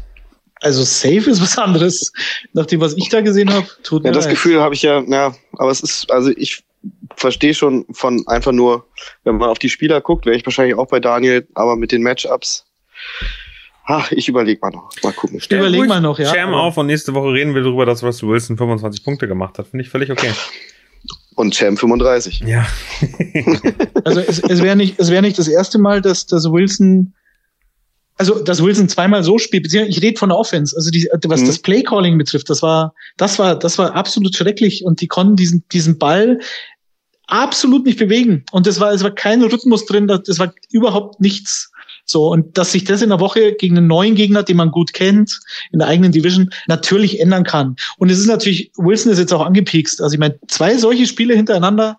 also safe ist was anderes, nach dem, was ich da gesehen habe. Tut ja, das leid. Gefühl habe ich ja, ja, aber es ist, also ich verstehe schon von einfach nur, wenn man auf die Spieler guckt, wäre ich wahrscheinlich auch bei Daniel, aber mit den Matchups. Ach, ich überlege mal noch. Mal gucken. Stell überleg mal noch, ja. Schirm auf und nächste Woche reden wir darüber, dass Russell Wilson 25 Punkte gemacht hat. Finde ich völlig okay. Und Champ 35. Ja. also es, es wäre nicht, es wäre nicht das erste Mal, dass, dass Wilson also dass Wilson zweimal so spielt, ich rede von der Offense, also die, was mhm. das Playcalling betrifft, das war, das war, das war absolut schrecklich und die konnten diesen, diesen Ball absolut nicht bewegen und das war, es war kein Rhythmus drin, das war überhaupt nichts. So, und dass sich das in der Woche gegen einen neuen Gegner, den man gut kennt, in der eigenen Division, natürlich ändern kann. Und es ist natürlich, Wilson ist jetzt auch angepiekst. Also ich meine, zwei solche Spiele hintereinander,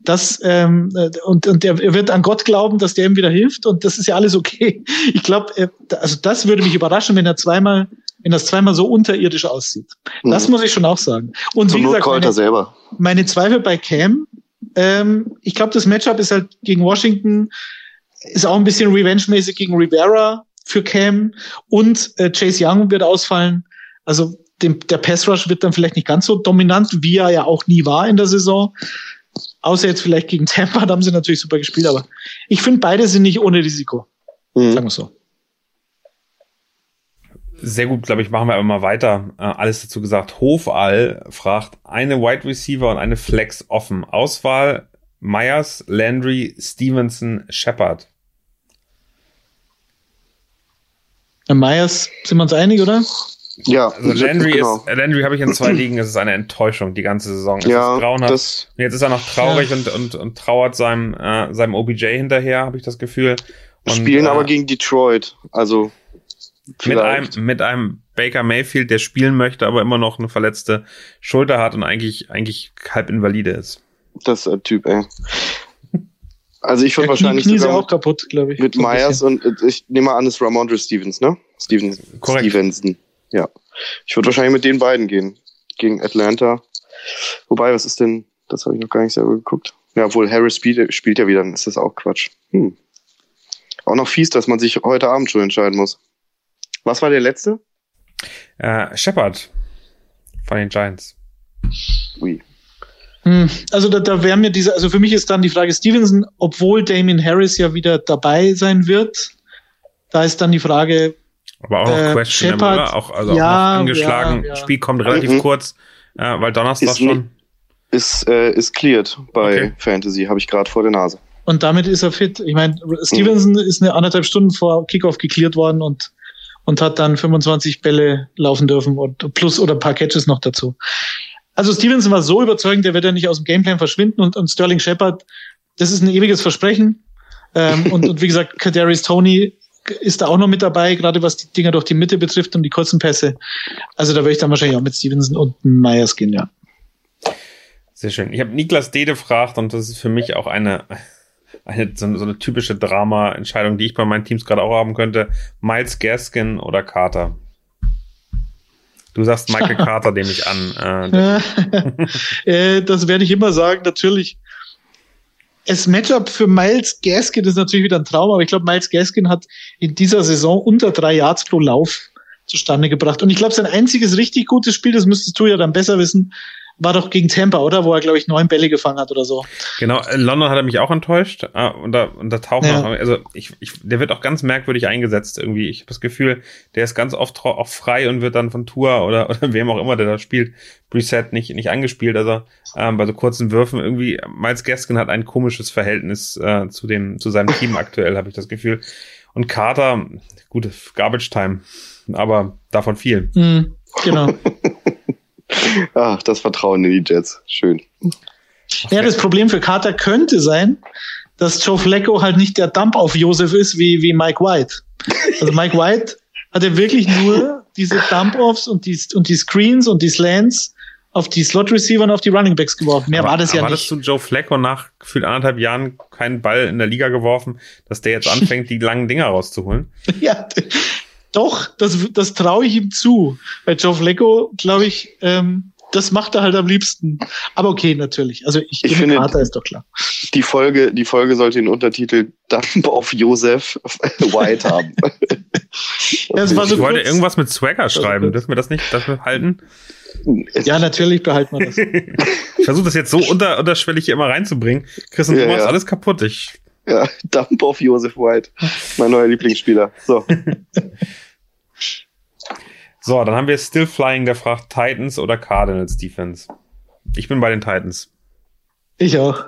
das ähm, äh, und, und er wird an Gott glauben, dass der ihm wieder hilft und das ist ja alles okay. Ich glaube, äh, also das würde mich überraschen, wenn er zweimal, wenn das zweimal so unterirdisch aussieht. Das mhm. muss ich schon auch sagen. Und Zum wie gesagt, meine, selber. meine Zweifel bei Cam, ähm, ich glaube, das Matchup ist halt gegen Washington, ist auch ein bisschen Revenge-mäßig gegen Rivera für Cam und äh, Chase Young wird ausfallen. Also dem, der Pass Rush wird dann vielleicht nicht ganz so dominant, wie er ja auch nie war in der Saison. Außer jetzt vielleicht gegen Tampa, da haben sie natürlich super gespielt, aber ich finde, beide sind nicht ohne Risiko. Mhm. Sagen wir so. Sehr gut, glaube ich, machen wir aber mal weiter. Äh, alles dazu gesagt. Hofall fragt eine Wide Receiver und eine Flex offen. Auswahl Myers, Landry, Stevenson, Shepard. Myers, sind wir uns einig, oder? Ja, Also Landry genau. ist, Landry habe ich in zwei Ligen, es ist eine Enttäuschung die ganze Saison. Es ja, ist grauenhaft. das, Und jetzt ist er noch traurig und, und, und trauert seinem, äh, seinem OBJ hinterher, habe ich das Gefühl. Und, spielen äh, aber gegen Detroit. Also mit einem, mit einem Baker Mayfield, der spielen möchte, aber immer noch eine verletzte Schulter hat und eigentlich, eigentlich halb invalide ist. Das ist ein Typ, ey. Also ich würde wahrscheinlich Knie sogar auch kaputt, glaube ich. mit Myers und äh, ich nehme mal an, es ist Ramondre Stevens, ne? Steven, Korrekt. Stevenson. Ja. Ich würde wahrscheinlich mit den beiden gehen. Gegen Atlanta. Wobei, was ist denn, das habe ich noch gar nicht selber geguckt. Ja, obwohl Harris spielt, spielt ja wieder, dann ist das auch Quatsch. Hm. Auch noch fies, dass man sich heute Abend schon entscheiden muss. Was war der letzte? Äh, Shepard von den Giants. Ui. Hm, Also da, da wäre mir diese, also für mich ist dann die Frage Stevenson, obwohl Damien Harris ja wieder dabei sein wird, da ist dann die Frage, Aber auch noch Äh, Question, Shepard, oder? Auch, also ja, auch noch angeschlagen. ja, ja. Spiel kommt relativ Mhm. kurz, äh, weil Donnerstag Ist schon. Ist, äh, ist cleared bei Okay. Fantasy, habe ich gerade vor der Nase. und damit ist er fit. Ich meine, Stevenson ist eine anderthalb Stunden vor Kickoff geklärt worden und, und hat dann 25 Bälle laufen dürfen und plus oder ein paar Catches noch dazu. Also Stevenson war so überzeugend, der wird ja nicht aus dem Gameplan verschwinden und, und Sterling Shepard, das ist ein ewiges Versprechen. Ähm, und, und wie gesagt, Kadarius Tony ist da auch noch mit dabei, gerade was die Dinger durch die Mitte betrifft und die kurzen Pässe. Also da würde ich dann wahrscheinlich auch mit Stevenson und Myers gehen, ja. Sehr schön. Ich habe Niklas D. gefragt und das ist für mich auch eine, eine so, so eine typische Drama-Entscheidung, die ich bei meinen Teams gerade auch haben könnte. Miles Gaskin oder Carter? Du sagst Michael Carter, nehme ich an. Äh, äh, das werde ich immer sagen, natürlich. Das Matchup für Miles Gaskin ist natürlich wieder ein Traum, aber ich glaube, Miles Gaskin hat in dieser Saison unter drei Yards pro Lauf zustande gebracht. Und ich glaube, sein einziges richtig gutes Spiel, das müsstest du ja dann besser wissen, war doch gegen Tampa, oder? Wo er, glaube ich, neun Bälle gefangen hat oder so. genau, in London hat er mich auch enttäuscht. Äh, und, da, und da taucht Ja. noch, also ich, ich, der wird auch ganz merkwürdig eingesetzt irgendwie. Ich habe das Gefühl, der ist ganz oft auch frei und wird dann von Tour oder, oder wem auch immer, der da spielt, Reset nicht, nicht angespielt. Also ähm, bei so kurzen Würfen irgendwie, Miles Gaskin hat ein komisches Verhältnis äh, zu dem, zu seinem Team aktuell, habe ich das Gefühl. Und Carter, gut, Garbage Time, aber davon viel. Mhm, genau. Ah, das Vertrauen in die Jets. Schön. ja, das Problem für Carter könnte sein, dass Joe Flacco halt nicht der Dump auf Joseph ist wie, wie Mike White. Also Mike White hat er wirklich nur diese Dump-Offs und die, und die Screens und die Slants auf die Slot-Receiver und auf die Running Backs geworfen. Mehr aber, war das ja aber nicht. du Joe Flacco nach gefühlt anderthalb Jahren keinen Ball in der Liga geworfen, dass der jetzt anfängt, die langen Dinger rauszuholen? Ja, doch, das, das traue ich ihm zu. Bei Joe Flacco, glaube ich, ähm, das macht er halt am liebsten. Aber okay, natürlich. Also ich, Ich ich finde- Carter ist doch klar. Die Folge, die Folge sollte den Untertitel Dump auf Joseph White haben. Ja, es war so Ich wollte irgendwas mit Swagger schreiben. Dürfen wir das nicht dafür halten? Ja, natürlich behalten wir das. Ich versuche das jetzt so unter, unterschwellig hier immer reinzubringen. Chris, und Ja, du machst ja. alles kaputt. Ich, ja, Dump auf Joseph White. Mein neuer Lieblingsspieler. So. So, dann haben wir Still Flying, der fragt Titans oder Cardinals Defense. Ich bin bei den Titans. Ich auch.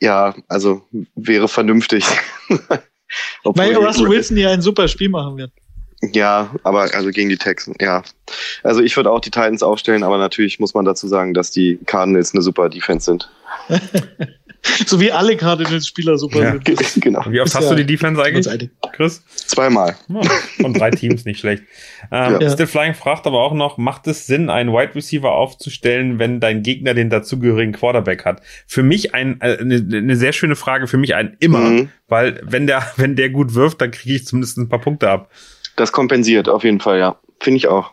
Ja, also wäre vernünftig. Weil Russell Wilson ja ein super Spiel machen wird. Ja, aber also gegen die Texans, ja. Also ich würde auch die Titans aufstellen, aber natürlich muss man dazu sagen, dass die Cardinals eine super Defense sind. So wie alle Cardinals-Spieler super Ja. sind. Ge- genau. Wie oft Ist hast ja- du die Defense eigentlich. Chris? Zweimal. Ja, von drei Teams, nicht schlecht. Ähm, Ja. Still Flying fragt aber auch noch, macht es Sinn, einen Wide Receiver aufzustellen, wenn dein Gegner den dazugehörigen Quarterback hat? Für mich ein, äh, eine, eine sehr schöne Frage, für mich ein immer, Mhm. weil wenn der, wenn der gut wirft, dann kriege ich zumindest ein paar Punkte ab. Das kompensiert auf jeden Fall, ja. Finde ich auch.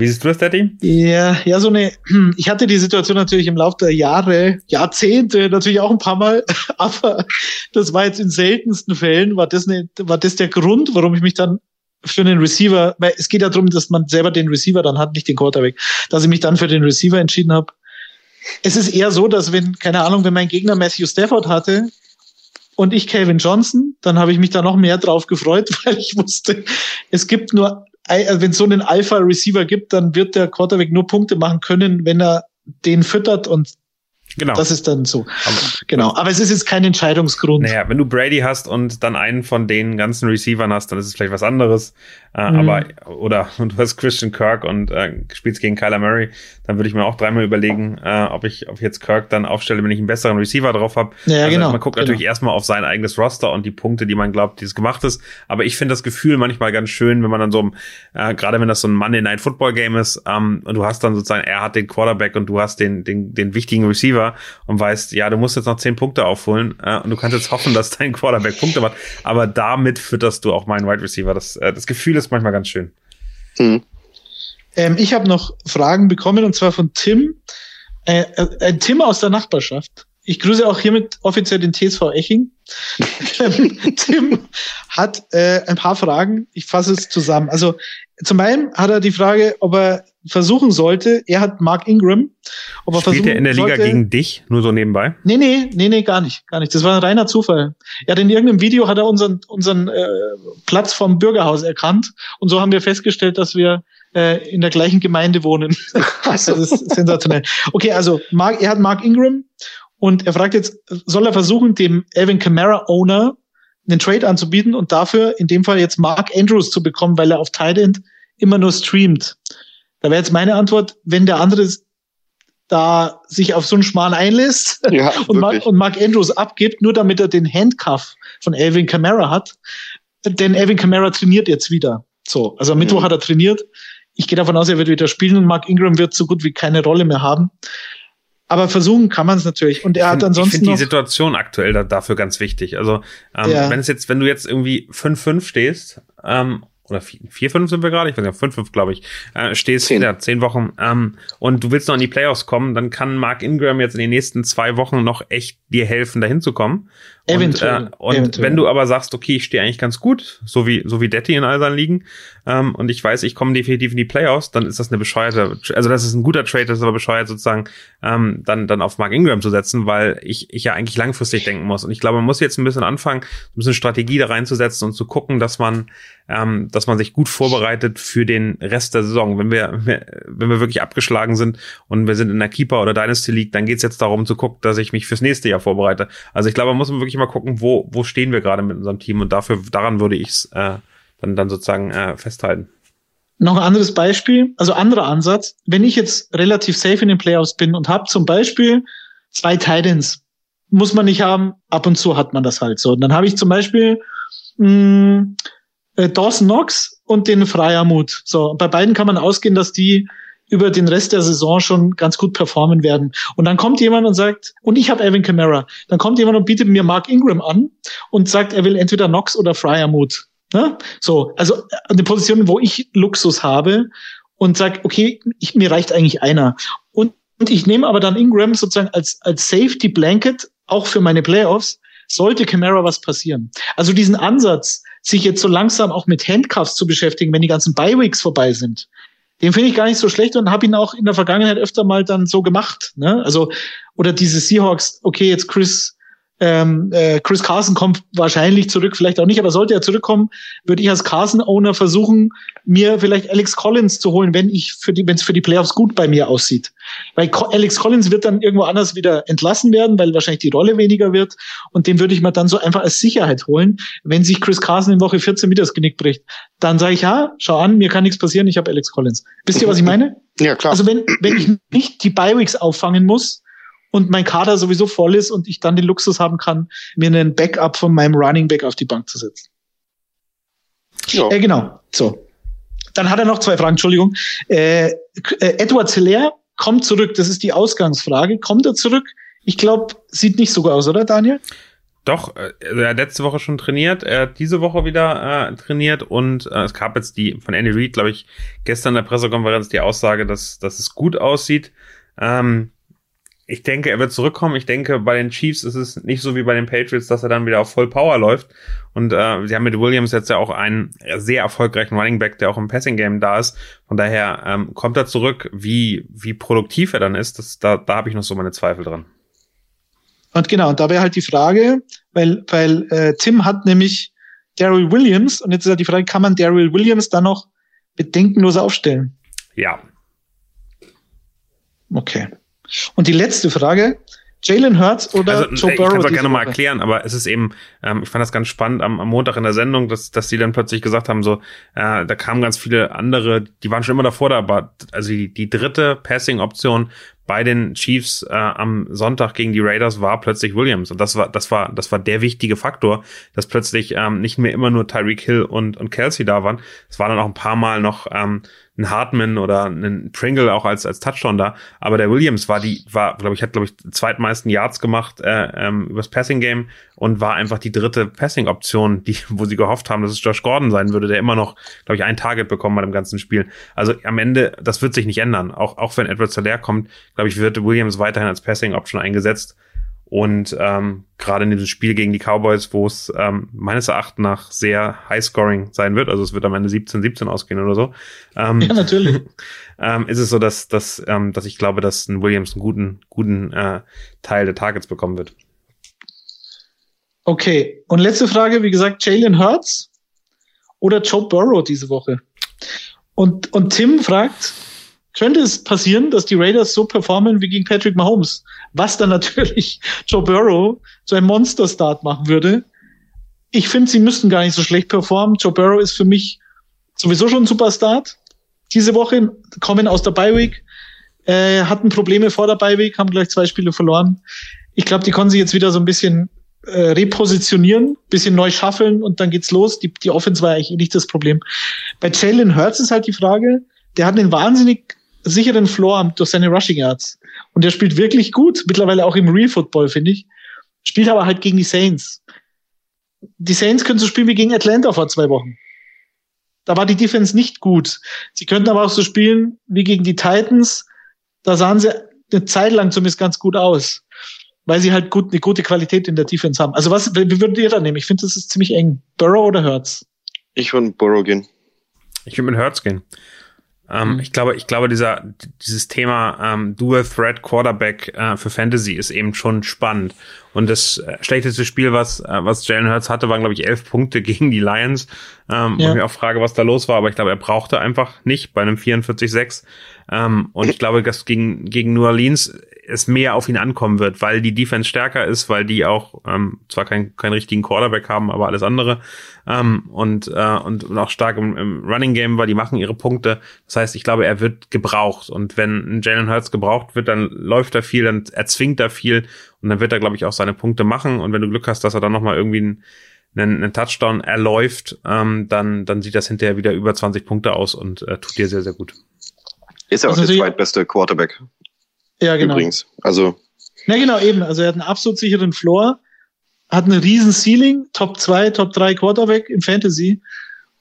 Wie siehst du das, Daddy? Ja, ja, so eine, ich hatte die Situation natürlich im Laufe der Jahre, Jahrzehnte natürlich auch ein paar Mal, aber das war jetzt in seltensten Fällen, war das, eine, war das der Grund, warum ich mich dann für einen Receiver, weil es geht ja darum, dass man selber den Receiver dann hat, nicht den Quarterback, dass ich mich dann für den Receiver entschieden habe. Es ist eher so, dass wenn, keine Ahnung, wenn mein Gegner Matthew Stafford hatte und ich Calvin Johnson. Dann habe ich mich da noch mehr drauf gefreut, weil ich wusste, es gibt nur, wenn es so einen Alpha-Receiver gibt, dann wird der Quarterback nur Punkte machen können, wenn er den füttert und Genau. Das ist dann so. Aber, genau. Aber es ist jetzt kein Entscheidungsgrund. Naja, wenn du Brady hast und dann einen von den ganzen Receivern hast, dann ist es vielleicht was anderes. Äh, mhm. Aber, oder und du hast Christian Kirk und äh, spielst gegen Kyler Murray, dann würde ich mir auch dreimal überlegen, äh, ob ich, ob ich jetzt Kirk dann aufstelle, wenn ich einen besseren Receiver drauf habe. Ja, also genau. Man guckt genau. natürlich erstmal auf sein eigenes Roster und die Punkte, die man glaubt, die es gemacht ist. Aber ich finde das Gefühl manchmal ganz schön, wenn man dann so, äh, gerade wenn das so ein Monday Night Football Game ist, ähm, und du hast dann sozusagen, er hat den Quarterback und du hast den, den, den wichtigen Receiver und weißt, ja, du musst jetzt noch zehn Punkte aufholen äh, und du kannst jetzt hoffen, dass dein Quarterback Punkte macht. Aber damit fütterst du auch meinen Wide Receiver. Das, äh, das Gefühl ist manchmal ganz schön. Hm. Ähm, ich habe noch Fragen bekommen und zwar von Tim. Äh, äh, ein Tim aus der Nachbarschaft. Ich grüße auch hiermit offiziell den TSV Eching. Tim hat äh, ein paar Fragen. Ich fasse es zusammen. Also zum einen hat er die Frage, ob er versuchen sollte, er hat Mark Ingram, ob er Spielt er in der Liga sollte, gegen dich, nur so nebenbei? Nee, nee, nee, nee, gar nicht, gar nicht. Das war ein reiner Zufall. Er hat in irgendeinem Video hat er unseren, unseren äh, Platz vom Bürgerhaus erkannt und so haben wir festgestellt, dass wir äh, in der gleichen Gemeinde wohnen. das ist sensationell. Okay, also Mark, er hat Mark Ingram und er fragt jetzt, soll er versuchen, dem Evan Kamara Owner einen Trade anzubieten und dafür in dem Fall jetzt Mark Andrews zu bekommen, weil er auf Tight End immer nur streamt. Da wäre jetzt meine Antwort, wenn der andere da sich auf so einen Schmarrn einlässt ja, und, Mark, und Mark Andrews abgibt, nur damit er den Handcuff von Alvin Kamara hat. Denn Alvin Kamara trainiert jetzt wieder. So, also am Mittwoch mhm. hat er trainiert. Ich gehe davon aus, er wird wieder spielen und Mark Ingram wird so gut wie keine Rolle mehr haben. Aber versuchen kann man es natürlich. Und er ich hat ansonsten. Ich finde die Situation aktuell da, dafür ganz wichtig. Also, ähm, ja. wenn es jetzt, wenn du jetzt irgendwie 5-5 stehst, ähm, oder 4-5 sind wir gerade, ich weiß nicht, 5-5 glaube ich, äh, stehst zehn. ja, zehn Wochen ähm, und du willst noch in die Playoffs kommen, dann kann Mark Ingram jetzt in den nächsten zwei Wochen noch echt dir helfen, dahin zu kommen. Eventuell. Und, äh, und Eventuell. wenn du aber sagst, okay, ich stehe eigentlich ganz gut, so wie so wie Detti in all seinen Ligen, ähm, und ich weiß, ich komme definitiv in die Playoffs, dann ist das eine bescheuerte, also das ist ein guter Trade, das ist aber bescheuert sozusagen, ähm, dann dann auf Mark Ingram zu setzen, weil ich ich ja eigentlich langfristig denken muss. Und ich glaube, man muss jetzt ein bisschen anfangen, ein bisschen Strategie da reinzusetzen und zu gucken, dass man ähm, dass man sich gut vorbereitet für den Rest der Saison. Wenn wir wenn wir wirklich abgeschlagen sind und wir sind in der Keeper oder Dynasty League, dann geht's jetzt darum zu gucken, dass ich mich fürs nächste Jahr vorbereite. Also ich glaube, man muss wirklich mal gucken, wo, wo stehen wir gerade mit unserem Team und dafür, daran würde ich es äh, dann, dann sozusagen äh, festhalten. Noch ein anderes Beispiel, also anderer Ansatz. Wenn ich jetzt relativ safe in den Playoffs bin und habe zum Beispiel zwei Titans, muss man nicht haben, ab und zu hat man das halt so. Und dann habe ich zum Beispiel mh, äh, Dawson Knox und den Freiermut. So, bei beiden kann man ausgehen, dass die über den Rest der Saison schon ganz gut performen werden. Und dann kommt jemand und sagt, und ich habe Evan Kamara, dann kommt jemand und bietet mir Mark Ingram an und sagt, er will entweder Knox oder Fryermuth. Ne? So, also eine Position, wo ich Luxus habe und sag, okay, ich, mir reicht eigentlich einer. Und, und ich nehme aber dann Ingram sozusagen als, als Safety Blanket auch für meine Playoffs, sollte Camara was passieren. Also diesen Ansatz, sich jetzt so langsam auch mit Handcuffs zu beschäftigen, wenn die ganzen Bi-Weeks vorbei sind, den finde ich gar nicht so schlecht und habe ihn auch in der Vergangenheit öfter mal dann so gemacht. Ne? Also, oder diese Seahawks, okay, jetzt Chris ähm, äh, Chris Carson kommt wahrscheinlich zurück, vielleicht auch nicht, aber sollte er zurückkommen, würde ich als Carson-Owner versuchen, mir vielleicht Alex Collins zu holen, wenn ich für die, wenn es für die Playoffs gut bei mir aussieht. Weil Co Alex Collins wird dann irgendwo anders wieder entlassen werden, weil wahrscheinlich die Rolle weniger wird. Und den würde ich mir dann so einfach als Sicherheit holen, wenn sich Chris Carson in Woche 14 wieder das Genick bricht. Dann sage ich, ja, schau an, mir kann nichts passieren, ich habe Alex Collins. Wisst ihr, was ich meine? Ja, klar. Also wenn, wenn ich nicht die Bi-Weeks auffangen muss, und mein Kader sowieso voll ist und ich dann den Luxus haben kann, mir einen Backup von meinem Running Back auf die Bank zu setzen. Ja. Äh, genau, so. Dann hat er noch zwei Fragen, Entschuldigung. Äh, äh, Edward Zeller kommt zurück, das ist die Ausgangsfrage. Kommt er zurück? Ich glaube, sieht nicht so aus, oder Daniel? Doch, äh, er hat letzte Woche schon trainiert, er hat diese Woche wieder äh, trainiert und äh, es gab jetzt die von Andy Reid, glaube ich, gestern in der Pressekonferenz die Aussage, dass, dass es gut aussieht. Ähm, ich denke, er wird zurückkommen. Ich denke, bei den Chiefs ist es nicht so wie bei den Patriots, dass er dann wieder auf Voll Power läuft. Und äh, sie haben mit Williams jetzt ja auch einen sehr erfolgreichen Running Back, der auch im Passing Game da ist. Von daher ähm, kommt er zurück. Wie wie produktiv er dann ist, das, da da habe ich noch so meine Zweifel dran. Und genau, und da wäre halt die Frage, weil, weil äh, Tim hat nämlich Daryl Williams und jetzt ist halt die Frage, kann man Daryl Williams dann noch bedenkenlos aufstellen? Ja. Okay. Und die letzte Frage, Jalen Hurts oder also, Joe ich Burrow? kann es gerne mal erklären, aber es ist eben, ähm, ich fand das ganz spannend am, am Montag in der Sendung, dass, dass die dann plötzlich gesagt haben, so, äh, da kamen ganz viele andere, die waren schon immer davor da, aber also die, die dritte Passing-Option bei den Chiefs äh, am Sonntag gegen die Raiders war plötzlich Williams. Und das war, das war, das war der wichtige Faktor, dass plötzlich ähm, nicht mehr immer nur Tyreek Hill und, und Kelsey da waren. Es waren dann auch ein paar Mal noch ähm, ein Hartman oder ein Pringle auch als als Touchdown da, aber der Williams war die war glaube ich hat glaube ich zweitmeisten Yards gemacht äh, ähm, übers Passing Game und war einfach die dritte Passing Option, die wo sie gehofft haben, dass es Josh Gordon sein würde, der immer noch glaube ich ein Target bekommen hat im ganzen Spiel. Also am Ende das wird sich nicht ändern, auch auch wenn Edward Solaire kommt, glaube ich wird Williams weiterhin als Passing Option eingesetzt. Und ähm, gerade in diesem Spiel gegen die Cowboys, wo es ähm, meines Erachtens nach sehr High-Scoring sein wird, also es wird am Ende 17-17 ausgehen oder so, ähm, Ja, natürlich. ähm, ist es so, dass, dass, ähm, dass ich glaube, dass ein Williams einen guten, guten äh, Teil der Targets bekommen wird. Okay. Und letzte Frage, wie gesagt, Jalen Hurts oder Joe Burrow diese Woche? Und, und Tim fragt, könnte es passieren, dass die Raiders so performen wie gegen Patrick Mahomes? Was dann natürlich Joe Burrow zu einem Monster-Start machen würde. Ich finde, sie müssten gar nicht so schlecht performen. Joe Burrow ist für mich sowieso schon ein Superstart. Diese Woche kommen aus der Bye-Week, äh, hatten Probleme vor der Bye-Week, haben gleich zwei Spiele verloren. Ich glaube, die konnten sich jetzt wieder so ein bisschen äh, repositionieren, bisschen neu schaffeln und dann geht's los. Die, die Offense war eigentlich nicht das Problem. Bei Jalen Hurts ist halt die Frage, der hat einen wahnsinnig sicheren Floor durch seine Rushing Yards. Und der spielt wirklich gut, mittlerweile auch im Real Football, finde ich. Spielt aber halt gegen die Saints. Die Saints können so spielen wie gegen Atlanta vor zwei Wochen. Da war die Defense nicht gut. Sie könnten aber auch so spielen wie gegen die Titans. Da sahen sie eine Zeit lang zumindest ganz gut aus weil sie halt gut, eine gute Qualität in der Defense haben. Also was, wie würdet ihr da nehmen? Ich finde, das ist ziemlich eng. Burrow oder Hurts? Ich würde Burrow gehen. Ich würde mit Hurts gehen. Ähm, Mhm. Ich glaube, ich glaube, dieser, dieses Thema ähm, Dual Threat Quarterback äh, für Fantasy ist eben schon spannend. Und das äh, schlechteste Spiel, was, äh, was Jalen Hurts hatte, waren, glaube ich, elf Punkte gegen die Lions. Ähm, Wo Ja. ich mir auch frage, was da los war, aber ich glaube, er brauchte einfach nicht bei einem 44-6. Ähm, und ich glaube, dass gegen, gegen New Orleans es mehr auf ihn ankommen wird, weil die Defense stärker ist, weil die auch ähm, zwar keinen keinen richtigen Quarterback haben, aber alles andere ähm, und, äh, und und auch stark im, im Running Game, weil die machen ihre Punkte. Das heißt, ich glaube, er wird gebraucht und wenn ein Jalen Hurts gebraucht wird, dann läuft er viel, dann erzwingt er viel und dann wird er, glaube ich, auch seine Punkte machen und wenn du Glück hast, dass er dann nochmal irgendwie einen, einen, einen Touchdown erläuft, ähm, dann, dann sieht das hinterher wieder über 20 Punkte aus und äh, tut dir sehr, sehr gut. Ist ja auch Also der zweitbeste Quarterback Ja, genau. übrigens. Also Ja, genau, eben. Also er hat einen absolut sicheren Floor, hat einen riesen Ceiling, Top 2, Top 3 Quarterback im Fantasy.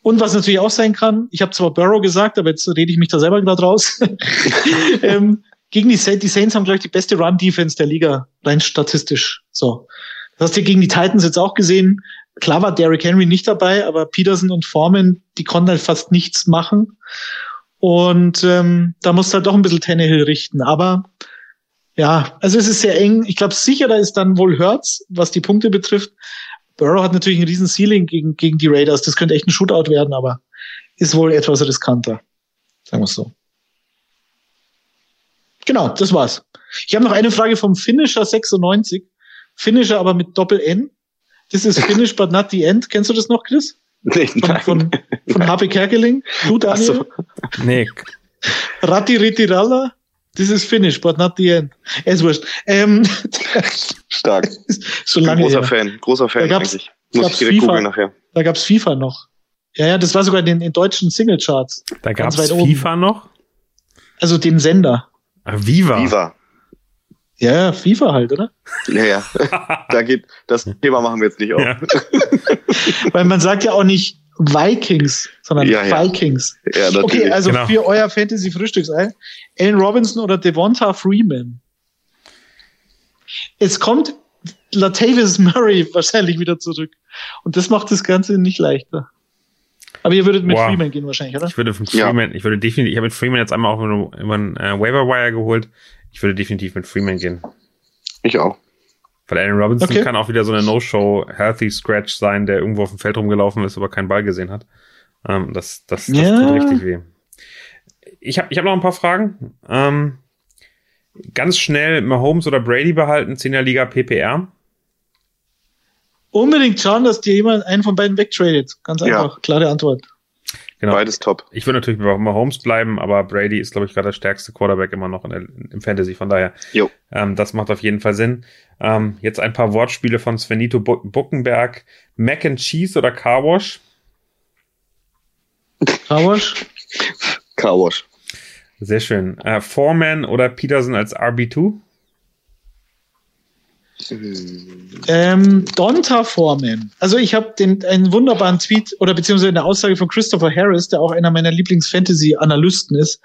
Und was natürlich auch sein kann, ich habe zwar Burrow gesagt, aber jetzt rede ich mich da selber gerade raus. ähm, gegen die Saints, die Saints haben, glaube ich, die beste Run-Defense der Liga, rein statistisch. So. Das hast du gegen die Titans jetzt auch gesehen. Klar war Derrick Henry nicht dabei, aber Peterson und Foreman, die konnten halt fast nichts machen. Und ähm, da musst du halt doch ein bisschen Tannehill richten. Aber ja, also es ist sehr eng. Ich glaube, sicherer ist dann wohl Hurts, was die Punkte betrifft. Burrow hat natürlich einen riesen Ceiling gegen, gegen die Raiders. Das könnte echt ein Shootout werden, aber ist wohl etwas riskanter. Sagen wir es so. Genau, das war's. Ich habe noch eine Frage vom Finisher 96. Finisher aber mit Doppel-N. Das ist Finish but not the end. Kennst du das noch, Chris? nee, Von, von, von HP Kerkeling? Du, Daniel? so. Nee, Ratti Ritiralla? Das ist Finish but not the end. Ist wurscht. Ähm, Stark. bin lange großer her. Fan, großer Fan Da gab's- eigentlich. Muss gab's ich direkt FIFA. googeln nachher. Da gab's FIFA noch. Ja, ja, das war sogar in den in deutschen Singlecharts. da Ganz gab's weit oben. FIFA noch. Also den Sender. Ah, Viva. Viva. Ja, ja, FIFA halt, oder? Ja, ja. da geht, das Thema machen wir jetzt nicht auf. Ja. Weil man sagt ja auch nicht Vikings, sondern Ja, ja. Vikings. Ja, natürlich. Okay, also Genau. für euer Fantasy-Frühstücksei, Allen Robinson oder Devonta Freeman? Es kommt Latavius Murray wahrscheinlich wieder zurück. Und das macht das Ganze nicht leichter. Aber ihr würdet mit Boah. Freeman gehen wahrscheinlich, oder? Ich würde mit Ja. Freeman, ich würde definitiv, ich habe mit Freeman jetzt einmal auch über, über einen äh, Waiver Wire geholt. Ich würde definitiv mit Freeman gehen. ich auch. Weil Allen Robinson Okay. kann auch wieder so eine No-Show Healthy Scratch sein, der irgendwo auf dem Feld rumgelaufen ist, aber keinen Ball gesehen hat. Ähm, das das, das Ja. tut richtig weh. Ich habe ich hab noch ein paar Fragen. Ähm, ganz schnell Mahomes oder Brady behalten, 10er Liga PPR. Unbedingt schauen, dass dir jemand einen von beiden wegtradet. Ganz Ja. einfach, klare Antwort. Genau. Beides top. Ich würde natürlich bei Mahomes bleiben, aber Brady ist, glaube ich, gerade der stärkste Quarterback immer noch in der, im Fantasy. Von daher, Jo. ähm, das macht auf jeden Fall Sinn. Ähm, jetzt ein paar Wortspiele von Svenito Bu Buckenberg. Mac and Cheese oder Car Wash? Carwash? Carwash. Sehr schön. Äh, Foreman oder Peterson als RB2? Ähm, Donta Foreman. Also ich habe den einen wunderbaren Tweet oder beziehungsweise eine Aussage von Christopher Harris, der auch einer meiner Lieblings-Fantasy-Analysten ist.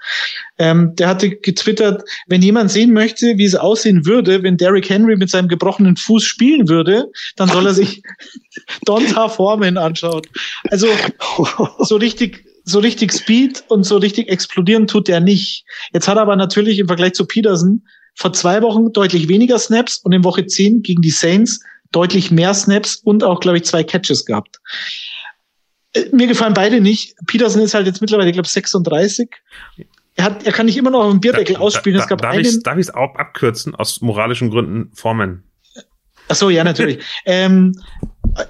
Ähm, der hatte getwittert, wenn jemand sehen möchte, wie es aussehen würde, wenn Derrick Henry mit seinem gebrochenen Fuß spielen würde, dann soll er sich Donta Foreman anschauen. Also so richtig, so richtig Speed und so richtig explodieren tut der nicht. Jetzt hat er aber natürlich im Vergleich zu Peterson vor zwei Wochen deutlich weniger Snaps und in Woche 10 gegen die Saints deutlich mehr Snaps und auch, glaube ich, zwei Catches gehabt. Äh, Mir gefallen beide nicht. Peterson ist halt jetzt mittlerweile, glaube ich, 36. Er, hat, er kann nicht immer noch auf dem Bierdeckel ausspielen. es gab darf einen, ich darf ich es auch abkürzen aus moralischen Gründen? Foreman. Ach so, ja, natürlich. ähm,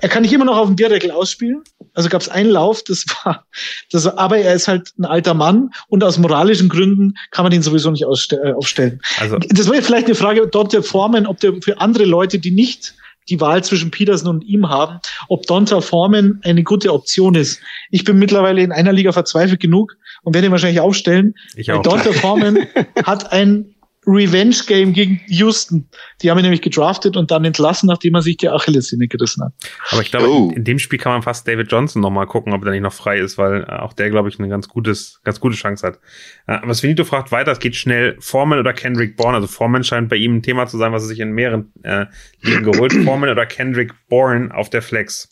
er kann nicht immer noch auf dem Bierdeckel ausspielen. Also gab es einen Lauf, das war, das aber er ist halt ein alter Mann und aus moralischen Gründen kann man ihn sowieso nicht äh, aufstellen. Also Das wäre vielleicht eine Frage dort der Foreman, ob der für andere Leute, die nicht die Wahl zwischen Peterson und ihm haben, ob Donta Foreman eine gute Option ist. Ich bin mittlerweile in einer Liga verzweifelt genug und werde ihn wahrscheinlich aufstellen. ich auch. Donta Foreman hat ein Revenge-Game gegen Houston. Die haben ihn nämlich gedraftet und dann entlassen, nachdem er sich die Achillessehne gerissen hat. Aber ich glaube, Oh. in, in dem Spiel kann man fast David Johnson noch mal gucken, ob er nicht noch frei ist, weil äh, auch der, glaube ich, eine ganz gutes, ganz gute Chance hat. Äh, aber Svenito fragt weiter, es geht schnell. Foreman oder Kendrick Bourne? Also Foreman scheint bei ihm ein Thema zu sein, was er sich in mehreren äh, Ligen geholt. Foreman oder Kendrick Bourne auf der Flex?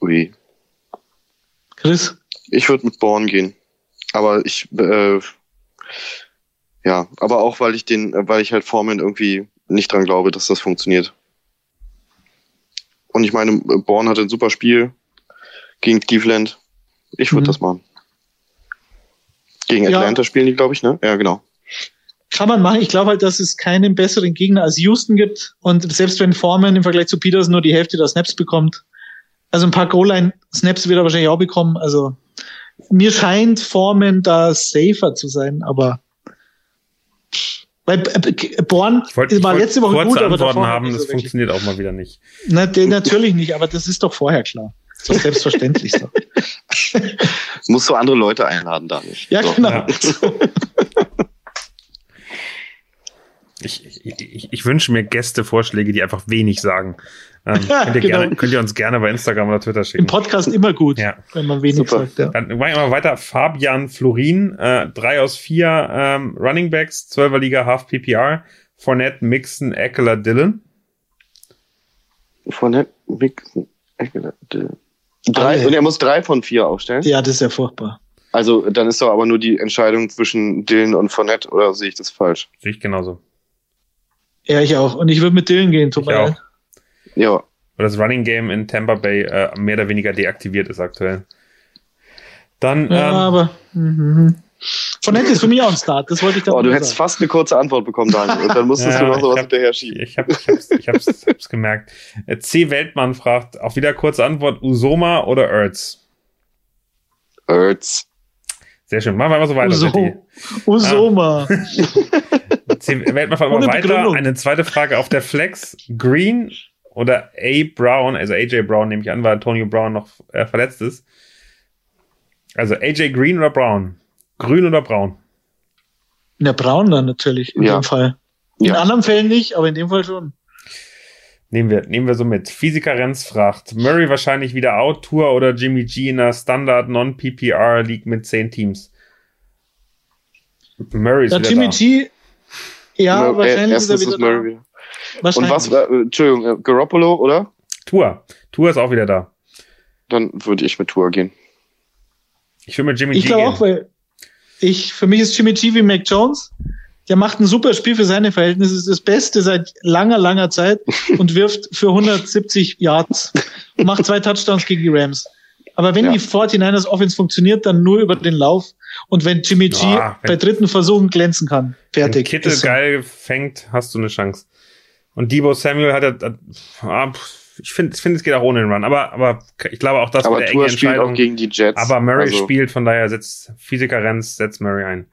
Ui. Chris? Ich würde mit Born gehen. Aber ich, äh, ja, aber auch weil ich den, weil ich halt Foreman irgendwie nicht dran glaube, dass das funktioniert. Und ich meine, Born hatte ein super Spiel gegen Cleveland. Ich würde Mhm. das machen. Gegen Ja. Atlanta spielen die, glaube ich, ne? Ja, genau. Kann man machen. Ich glaube halt, dass es keinen besseren Gegner als Houston gibt. Und selbst wenn Foreman im Vergleich zu Peterson nur die Hälfte der Snaps bekommt, also ein paar Goal-Line-Snaps wird er wahrscheinlich auch bekommen. Also mir scheint Foreman da safer zu sein, aber weil äh, Born Ich wollte ich war letzte Woche kurze gut, aber Antworten davor haben, das funktioniert auch mal wieder nicht. Na, de- natürlich nicht, aber das ist doch vorher klar. Das ist doch selbstverständlich so. Musst du andere Leute einladen, Daniel. Ja, So. genau. Ja. Ich, ich, ich, ich wünsche mir Gästevorschläge, die einfach wenig sagen. Ähm, könnt, ihr Genau. gerne, könnt ihr uns gerne bei Instagram oder Twitter Im schicken. Podcast immer gut, Ja. wenn man wenig Super. sagt. Ja. Dann machen wir mal weiter. Fabian Florin, äh, drei aus vier ähm, Running Backs, 12er Liga, Half PPR. Fournette, Mixon, Eckler, Dillon. Von der Mixen. Drei, Alle. und er muss drei von vier aufstellen. ja, das ist ja furchtbar. Also dann ist doch aber nur die Entscheidung zwischen Dylan und Fournette, oder sehe ich das falsch? Sehe ich genauso. Ja, ich auch. Und ich würde mit Dylan gehen, tut mir leid. Ja, Weil das Running Game in Tampa Bay äh, mehr oder weniger deaktiviert ist aktuell. Dann, Ja, ähm, aber. Mhm. Fournette ist für mich auch ein Start, das wollte ich da oh, du hättest sagen. fast eine kurze Antwort bekommen, Daniel. Und dann musstest Ja, du noch sowas hab- hinterher schieben. ich habe ich hab's, ich hab's, hab's gemerkt. Äh, C. Weltmann fragt, auch wieder kurze Antwort, Usoma oder Ertz? Ertz. Sehr schön. Machen wir mal so weiter. Uso. Usoma. C. Weltmann fragt mal weiter. Eine zweite Frage auf der Flex. Green oder A. Brown, also AJ Brown nehme ich an, weil Antonio Brown noch äh, verletzt ist. Also AJ Green oder Brown? Grün oder Braun? Der Braun dann natürlich, in Ja. dem Fall. In Ja. anderen Fällen nicht, aber in dem Fall schon. Nehmen wir, nehmen wir so mit. Physiker Renz fragt, Murray wahrscheinlich wieder out, Tour oder Jimmy G in der Standard Non-PPR League mit zehn Teams? Murray ist Ja, wieder Jimmy da. G, ja, Mur- äh, wahrscheinlich ist er wieder ist Murray da. wieder. Wahrscheinlich. Und was, äh, Entschuldigung, äh, Garoppolo, oder? Tour. Tour ist auch wieder da. Dann würde ich mit Tour gehen. Ich will mit Jimmy Ich G glaube gehen. auch, weil ich, für mich ist Jimmy G wie Mac Jones. der macht ein super Spiel für seine Verhältnisse, ist das Beste seit langer, langer Zeit und wirft für 170 Yards und macht zwei Touchdowns gegen die Rams. Aber wenn Ja. die 49ers Offense funktioniert, dann nur über den Lauf und wenn Jimmy G Ja, wenn- bei dritten Versuchen glänzen kann. Wenn Fertig. Kittel Ist so. geil fängt, hast du eine Chance. Und Debo Samuel hat, hat, hat ah, ich finde, ich finde, es geht auch ohne den Run. Aber, aber ich glaube auch, das Aber eine Tour enge spielt auch gegen die Jets. Aber Murray also, spielt, von daher setzt Physiker Renz, setzt Murray ein.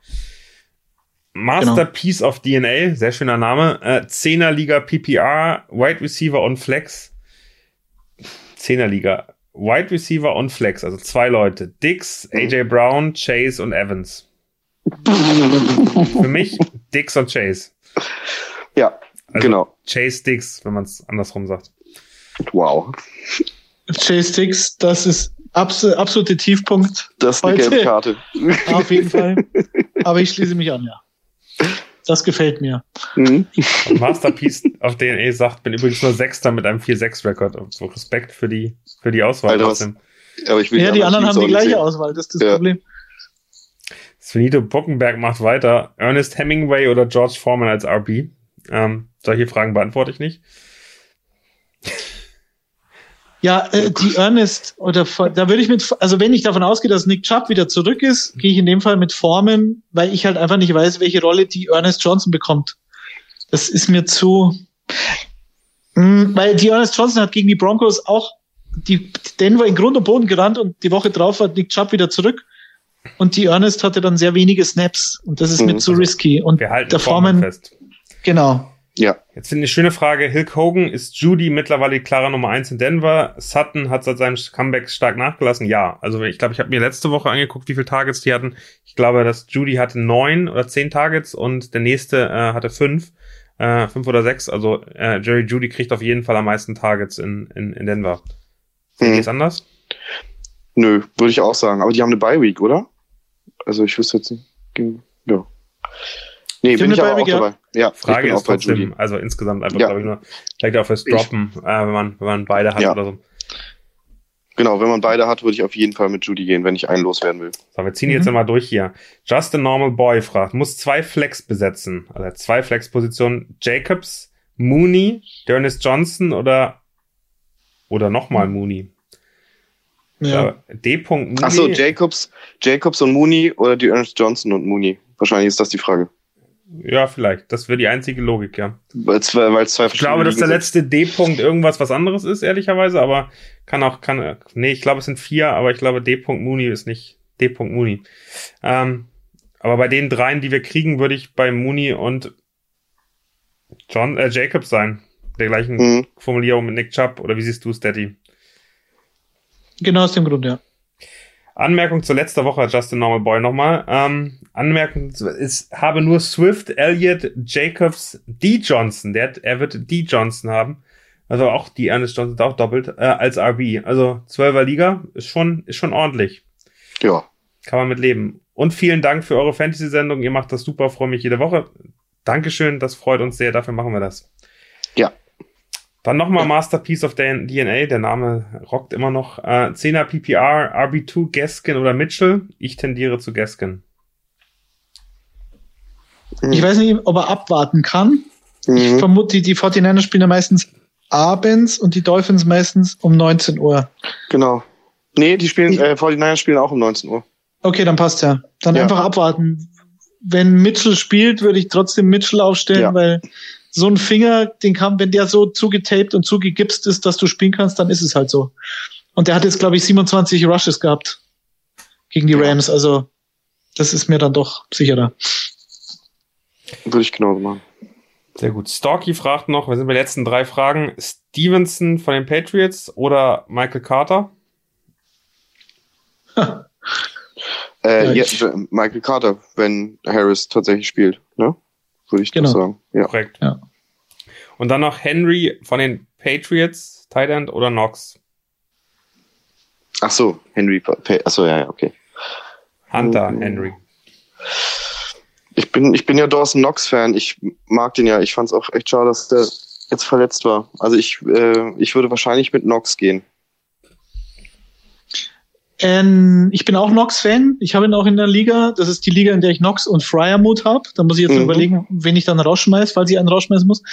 Masterpiece of DNA, sehr schöner Name. Äh, Zehnerliga PPR, Wide Receiver und Flex. Zehnerliga, Wide Receiver und Flex, also zwei Leute. Dix, AJ Brown, Chase und Evans. Für mich Dix und Chase. Ja, Also genau. Chase Dix, wenn man es andersrum sagt. Wow. Chase Dix, das ist abs absolute Tiefpunkt. Das ist eine gelbe Karte. Auf jeden Fall. Aber ich schließe mich an, ja. Das gefällt mir. Mhm. Masterpiece auf DNA sagt, bin übrigens nur Sechster mit einem 4-6-Rekord. So Respekt für die, für die Auswahl. Alter, was- trotzdem. Aber ich will Ja, die anderen haben die gleiche sehen. Auswahl, das ist das Ja. Problem. Svenito Bockenberg macht weiter. Ernest Hemingway oder George Foreman als RB? Ähm, solche Fragen beantworte ich nicht. Ja, äh, die Ernest, oder da würde ich mit, also wenn ich davon ausgehe, dass Nick Chubb wieder zurück ist, gehe ich in dem Fall mit Formen, weil ich halt einfach nicht weiß, welche Rolle die Ernest Johnson bekommt. Das ist mir zu, Mm, weil die Ernest Johnson hat gegen die Broncos auch die Denver in Grund und Boden gerannt und die Woche drauf war Nick Chubb wieder zurück. Und die Ernest hatte dann sehr wenige Snaps und das ist Mhm. mir zu risky. Und Wir halten der Foreman Foreman, fest. genau. Ja, Jetzt finde ich eine schöne Frage. Hilk Hogan, ist Judy mittlerweile die klare Nummer eins in Denver? Sutton hat seit seinem Comeback stark nachgelassen? Ja. Also ich glaube, ich habe mir letzte Woche angeguckt, wie viele Targets die hatten. Ich glaube, dass Judy hatte neun oder zehn Targets und der nächste äh, hatte fünf. Äh, fünf oder sechs. Also äh, Jerry Judy kriegt auf jeden Fall am meisten Targets in, in, in Denver. Mhm. es anders? nö, würde ich auch sagen. Aber die haben eine Bye-Week, oder? Also ich wüsste jetzt nicht. Ja. Nee, bin ich aber auch dabei. Ja, Frage ist trotzdem, also insgesamt einfach, Ja. glaube ich, nur, vielleicht auch fürs Ich- Droppen, äh, wenn man, wenn man beide hat Ja. oder so. Genau, wenn man beide hat, würde ich auf jeden Fall mit Judy gehen, wenn ich einen loswerden will. So, wir ziehen Mhm. jetzt einmal durch hier. Just a Normal Boy fragt, muss zwei Flex besetzen. Also zwei Flex-Positionen. Jacobs, Mooney, Dennis Johnson oder, oder nochmal Mooney. Ja. D. Mooney. Ach so, Jacobs, Jacobs und Mooney oder die Ernest Johnson und Mooney? Wahrscheinlich ist das die Frage. Ja, vielleicht. Das wäre die einzige Logik, ja. Weil es weil zwei Ich glaube, dass der letzte D-Punkt irgendwas was anderes ist, ehrlicherweise, aber kann auch, kann, nee, ich glaube, es sind vier, aber ich glaube, D. Mooney ist nicht D. Mooney. Ähm, aber bei den dreien, die wir kriegen, würde ich bei Mooney und John, äh, Jacobs sein. Der gleichen. Mhm. Formulierung mit Nick Chubb, oder wie siehst du es, Daddy? Genau aus dem Grund, ja. Anmerkung zur letzter Woche, Justin Normal Boy nochmal. Ähm, Anmerkung ist, habe nur Swift, Elliott, Jacobs, D. Johnson. Der, er wird D. Johnson haben. Also auch die Ernest Johnson auch doppelt, äh, als RB. Also 12er Liga ist schon, ist schon ordentlich. Ja. Kann man mit leben. Und vielen Dank für eure Fantasy-Sendung. Ihr macht das super, freue mich jede Woche. Dankeschön, das freut uns sehr, dafür machen wir das. Ja. Dann nochmal Masterpiece of DNA, der Name rockt immer noch. Äh, 10er PPR, RB2, Gaskin oder Mitchell. Ich tendiere zu Gaskin. Ich weiß nicht, ob er abwarten kann. Ich Mhm. vermute, die 49ers spielen ja meistens abends und die Dolphins meistens um 19 Uhr. Genau. Nee, die spielen, äh, 49ers spielen auch um 19 Uhr. Okay, dann passt ja. Dann Ja. einfach abwarten. Wenn Mitchell spielt, würde ich trotzdem Mitchell aufstellen, Ja. weil so ein Finger, den kann, wenn der so zugetaped und zugegipst ist, dass du spielen kannst, dann ist es halt so. Und der hat jetzt, glaube ich, 27 Rushes gehabt gegen die. Rams. Also, das ist mir dann doch sicherer. Würde ich genauso machen. Sehr gut. Storky fragt noch, wir sind bei den letzten drei Fragen. Stevenson von den Patriots oder Michael Carter? Äh, Ja, Michael Carter, wenn Harris tatsächlich spielt, ne? Würde ich Genau. doch sagen. Ja. Korrekt. Ja. Und dann noch Henry von den Patriots, Tight End oder Knox? Ach so, Henry. Ach so, ja, ja, okay. Hunter, Mhm. Henry. Ich bin, ich bin ja Dawson Knox Fan. Ich mag den ja. Ich fand es auch echt schade, dass der jetzt verletzt war. Also ich, äh, ich würde wahrscheinlich mit Knox gehen. Ähm, ich bin auch Knox-Fan. Ich habe ihn auch in der Liga. Das ist die Liga, in der ich Knox und Fryermut habe. Da muss ich jetzt Mhm. überlegen, wen ich dann rausschmeiß, falls ich einen rausschmeißen muss.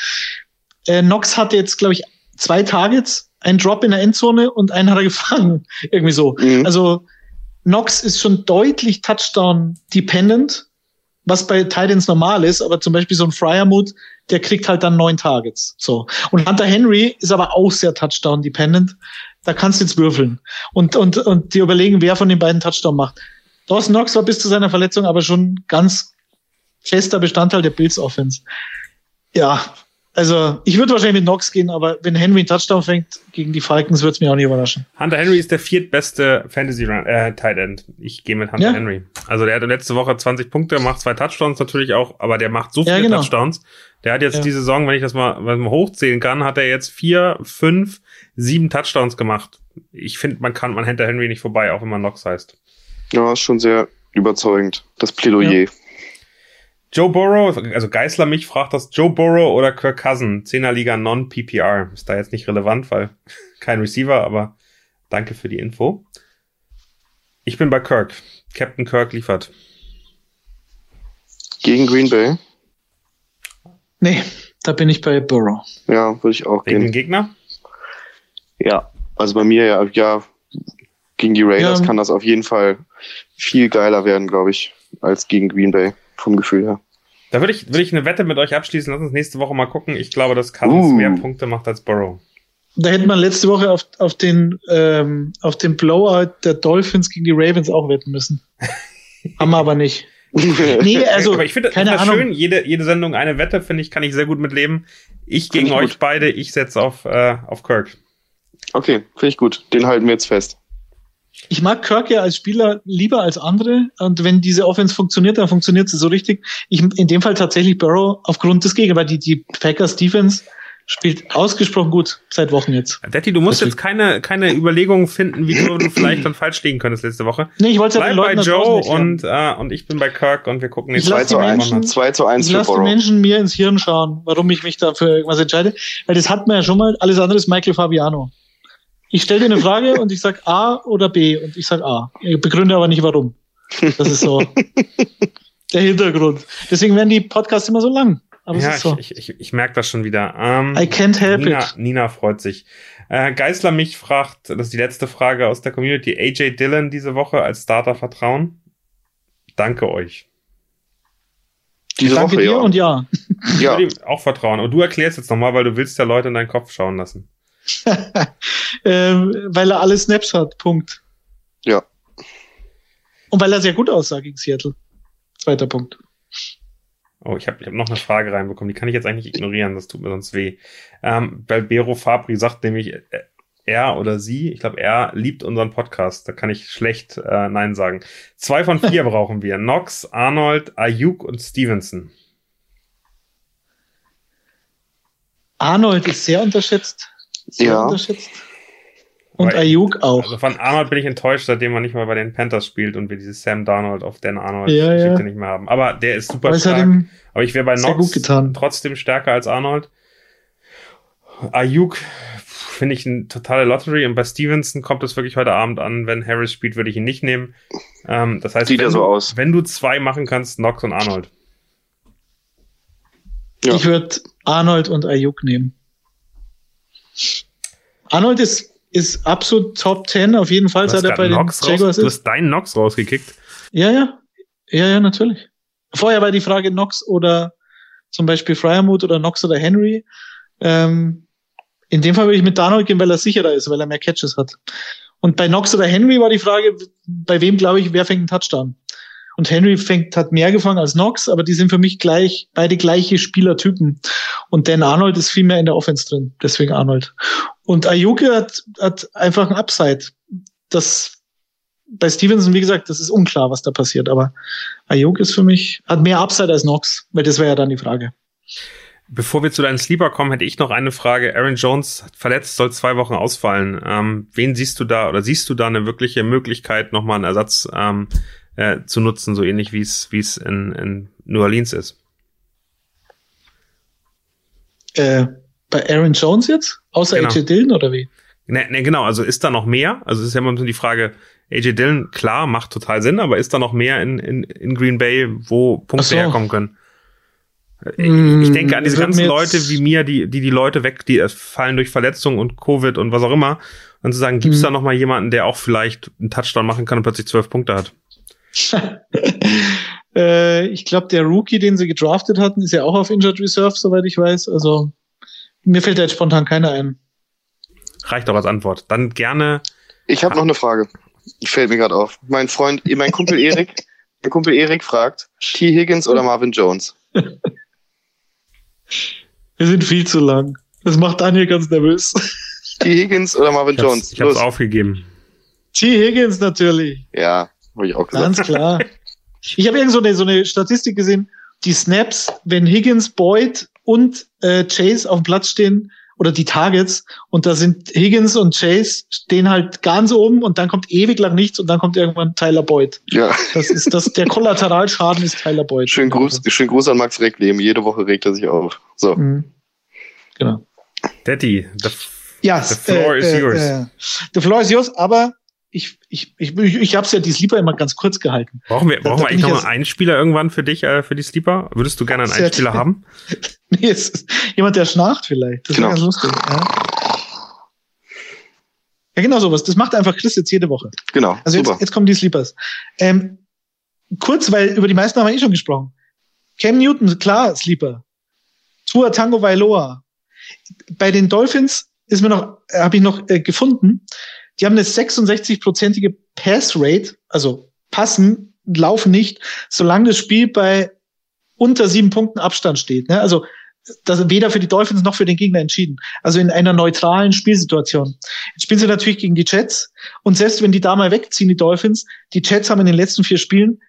Äh, Knox hatte jetzt, glaube ich, zwei Targets, einen Drop in der Endzone und einen hat er gefangen. Irgendwie so. Mhm. Also Knox ist schon deutlich Touchdown-dependent, was bei Titans normal ist, aber zum Beispiel so ein Fryermut, der kriegt halt dann neun Targets. So. Und Hunter Henry ist aber auch sehr Touchdown-dependent. Da kannst du jetzt würfeln und, und, und dir überlegen, wer von den beiden Touchdown macht. Dawson Knox war bis zu seiner Verletzung aber schon ganz fester Bestandteil der Bills Offense. Ja, also ich würde wahrscheinlich mit Knox gehen, aber wenn Henry einen Touchdown fängt gegen die Falcons, würde es mich auch nicht überraschen. Hunter Henry ist der viertbeste Fantasy Run, äh, Tight End. Ich gehe mit Hunter Ja. Henry. Also der hatte letzte Woche 20 Punkte, macht zwei Touchdowns natürlich auch, aber der macht so Ja, viele genau. Touchdowns. Der hat jetzt Ja. die Saison, wenn ich das mal, was mal hochzählen kann, hat er jetzt vier, fünf, sieben Touchdowns gemacht. Ich finde, man kann man Hunter Henry nicht vorbei, auch wenn man Knox heißt. Ja, ist schon sehr überzeugend, das Plädoyer. Joe Burrow, also Geißler mich fragt das Joe Burrow oder Kirk Cousin, 10er Liga Non-PPR. Ist da jetzt nicht relevant, weil kein Receiver, aber danke für die Info. Ich bin bei Kirk. Captain Kirk liefert. Gegen Green Bay? Nee, da bin ich bei Burrow. Ja, würde ich auch Wegen den gehen. Gegner? Ja, also bei mir ja, ja, gegen die Raiders Ja. kann das auf jeden Fall viel geiler werden, glaube ich, als gegen Green Bay, vom Gefühl her. Da würde ich, würde ich eine Wette mit euch abschließen. Lass uns nächste Woche mal gucken. Ich glaube, dass Cousins Uh. mehr Punkte macht als Burrow. Da hätte man letzte Woche auf, auf den ähm, auf den Blowout der Dolphins gegen die Ravens auch wetten müssen. Haben wir aber nicht. Nee, also aber ich finde keine das Ahnung. schön. Jede, jede Sendung eine Wette, finde ich, kann ich sehr gut mitleben. Ich Find gegen ich euch gut. beide. Ich setze auf, äh, auf Kirk. Okay, finde ich gut. Den halten wir jetzt fest. Ich mag Kirk ja als Spieler lieber als andere. Und wenn diese Offense funktioniert, dann funktioniert sie so richtig. Ich, in dem Fall tatsächlich Burrow aufgrund des Gegners, weil die, die Packers Defense spielt ausgesprochen gut seit Wochen jetzt. Detti, du musst Deswegen- jetzt keine, keine Überlegungen finden, wie du, du vielleicht dann falsch liegen könntest letzte Woche. Nee, ich wollte es ja Bleib den bei Joe und, äh, und ich bin bei Kirk und wir gucken jetzt lass 2 die zu 1, Menschen- 2 zu 1 Ich lasse die. Menschen mir ins Hirn schauen, warum ich mich dafür irgendwas entscheide. Weil das hat man ja schon mal, alles andere ist Michael Fabiano. Ich stelle dir eine Frage und ich sag A oder B und ich sag A. Ich begründe aber nicht warum. Das ist so der Hintergrund. Deswegen werden die Podcasts immer so lang. Aber Ja, es ist so. ich, ich, ich, ich merke das schon wieder. Ähm, I can't help Nina, it. Nina freut sich. Äh, Geißler mich fragt, das ist die letzte Frage aus der Community, AJ Dillon diese Woche als Starter vertrauen? Danke euch. Diese Danke Woche, dir ja. und ja. Ich ja. würde ihm auch vertrauen. Und du erklärst jetzt nochmal, weil du willst ja Leute in deinen Kopf schauen lassen. ähm, weil er alle Snaps hat. Punkt. Ja. Und weil er sehr gut aussah gegen Seattle. Zweiter Punkt. Oh, ich habe ich hab noch eine Frage reinbekommen. Die kann ich jetzt eigentlich ignorieren, das tut mir sonst weh. Ähm, Balbero Fabri sagt nämlich, äh, er oder sie, ich glaube, er liebt unseren Podcast. Da kann ich schlecht äh, Nein sagen. Zwei von vier brauchen wir. Knox, Arnold, Ayuk und Stevenson. Arnold ist sehr unterschätzt. Sehr Ja. unterschätzt. Und Aber- Ayuk auch. Also von Arnold bin ich enttäuscht, seitdem er nicht mal bei den Panthers spielt und wir dieses Sam Darnold auf Dan Arnold Ja, ja. Nicht mehr haben. Aber der ist super stark. Aber ich wäre bei Knox gut getan. trotzdem stärker als Arnold. Ayuk finde ich eine totale Lottery und bei Stevenson kommt es wirklich heute Abend an. Wenn Harris spielt, würde ich ihn nicht nehmen. Ähm, das heißt, Sieht wenn, ja so du, aus. wenn du zwei machen kannst, Knox und Arnold. Ja. Ich würde Arnold und Ayuk nehmen. Arnold ist, ist absolut Top 10 auf jeden Fall, Du seit er bei den raus, Jaguars du ist. hast deinen Knox rausgekickt. Ja, ja. Ja, ja, natürlich. Vorher war die Frage Knox oder zum Beispiel Fryermuth oder Knox oder Henry. Ähm, in dem Fall würde ich mit Darnold gehen, weil er sicherer ist, weil er mehr Catches hat. Und bei Knox oder Henry war die Frage, bei wem glaube ich, wer fängt einen Touchdown? Und Henry fängt, hat mehr gefangen als Knox, aber die sind für mich gleich, beide gleiche Spielertypen. Und Dan Arnold ist viel mehr in der Offense drin, deswegen Arnold. Und Ayuke hat, hat einfach ein Upside. Das, bei Stevenson, wie gesagt, das ist unklar, was da passiert, aber Ayuk ist für mich, hat mehr Upside als Knox, weil das wäre ja dann die Frage. Bevor wir zu deinen Sleeper kommen, hätte ich noch eine Frage. Aaron Jones verletzt, soll zwei Wochen ausfallen. Ähm, wen siehst du da oder siehst du da eine wirkliche Möglichkeit, nochmal einen Ersatz ähm, äh, zu nutzen, so ähnlich wie es wie es in, in New Orleans ist? Äh, bei Aaron Jones jetzt? Außer Genau. AJ Dillon oder wie? Ne, ne, genau, also ist da noch mehr? Also ist ja immer so die Frage, AJ Dillon, klar, macht total Sinn, aber ist da noch mehr in, in, in Green Bay, wo Punkte so. herkommen können? Mm, Ich denke an diese ganzen Leute wie mir, die, die die Leute weg, die äh, fallen durch Verletzungen und Covid und was auch immer. Und zu sagen, gibt's Mhm. da noch mal jemanden, der auch vielleicht einen Touchdown machen kann und plötzlich zwölf Punkte hat? äh, ich glaube, der Rookie, den sie gedraftet hatten, ist ja auch auf Injured Reserve, soweit ich weiß. Also mir fällt da jetzt spontan keiner ein. Reicht doch als Antwort. Dann gerne, Ich habe noch eine Frage. Fällt mir gerade auf. Mein Freund, mein Kumpel Erik, mein Kumpel Erik fragt, T. Higgins oder Marvin Jones? Wir sind viel zu lang. Das macht Daniel ganz nervös. T. Higgins oder Marvin ich hab's, Jones? ich hab's Los. aufgegeben. T. Higgins natürlich. Ja, habe ich auch gesagt. Ganz klar. Ich habe irgend so eine, so eine Statistik gesehen, die Snaps, wenn Higgins, Boyd und äh, Chase auf dem Platz stehen, oder die Targets, und da sind Higgins und Chase stehen halt ganz oben und dann kommt ewig lang nichts und dann kommt irgendwann Tyler Boyd. Ja, Das ist das, der Kollateralschaden ist Tyler Boyd. schönen Gruß, schönen Gruß an Max Reckleben. Jede Woche regt er sich auf. So. Mhm. Genau. Daddy, the, Ja, The floor is yours. Äh, the floor is yours, aber ich, ich, ich, ich, ich habe es ja die Sleeper immer ganz kurz gehalten. brauchen wir, Da- brauchen da wir bin eigentlich ich noch jetzt- mal einen Spieler irgendwann für dich, äh, für die Sleeper? Würdest du gerne einen Einspieler haben? Nee, es ist jemand, der schnarcht vielleicht. Das Genau. wäre ganz lustig. Ja. ja, genau sowas. Das macht einfach Chris jetzt jede Woche. Genau, Also super. jetzt, jetzt kommen die Sleepers. Ähm, kurz, weil über die meisten haben wir eh schon gesprochen. Cam Newton, klar, Sleeper. Tua Tango Vailoa. Bei den Dolphins ist mir noch, äh, habe ich noch äh, gefunden, die haben eine 66-prozentige Pass-Rate, also passen, laufen nicht, solange das Spiel bei unter sieben Punkten Abstand steht. Ne? Also das weder für die Dolphins noch für den Gegner entschieden. Also in einer neutralen Spielsituation. Jetzt spielen sie natürlich gegen die Jets und selbst wenn die da mal wegziehen, die Dolphins, die Jets haben in den letzten vier Spielen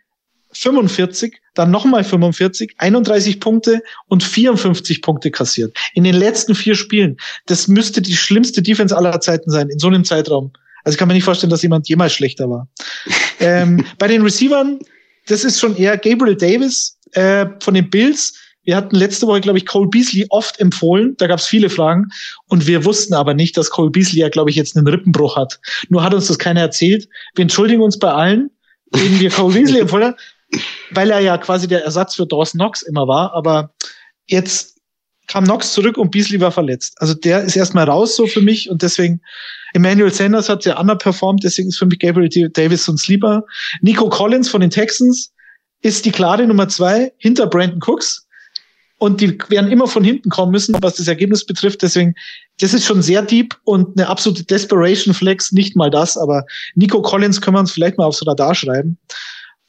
45, dann nochmal 45, 31 Punkte und 54 Punkte kassiert. In den letzten vier Spielen. Das müsste die schlimmste Defense aller Zeiten sein, in so einem Zeitraum. Also ich kann mir nicht vorstellen, dass jemand jemals schlechter war. ähm, bei den Receivern, das ist schon eher Gabriel Davis äh, von den Bills. Wir hatten letzte Woche, glaube ich, Cole Beasley oft empfohlen. Da gab es viele Fragen. Und wir wussten aber nicht, dass Cole Beasley ja, glaube ich, jetzt einen Rippenbruch hat. Nur hat uns das keiner erzählt. Wir entschuldigen uns bei allen, denen wir Cole Beasley empfohlen haben, weil er ja quasi der Ersatz für Dawson Knox immer war. Aber jetzt kam Knox zurück und Beasley war verletzt. Also der ist erstmal raus so für mich und deswegen Emmanuel Sanders hat sehr underperformed, deswegen ist für mich Gabriel Davis so ein Sleeper. Nico Collins von den Texans ist die klare Nummer zwei hinter Brandon Cooks. Und die werden immer von hinten kommen müssen, was das Ergebnis betrifft. Deswegen, das ist schon sehr deep und eine absolute Desperation Flex, nicht mal das, aber Nico Collins können wir uns vielleicht mal aufs Radar schreiben.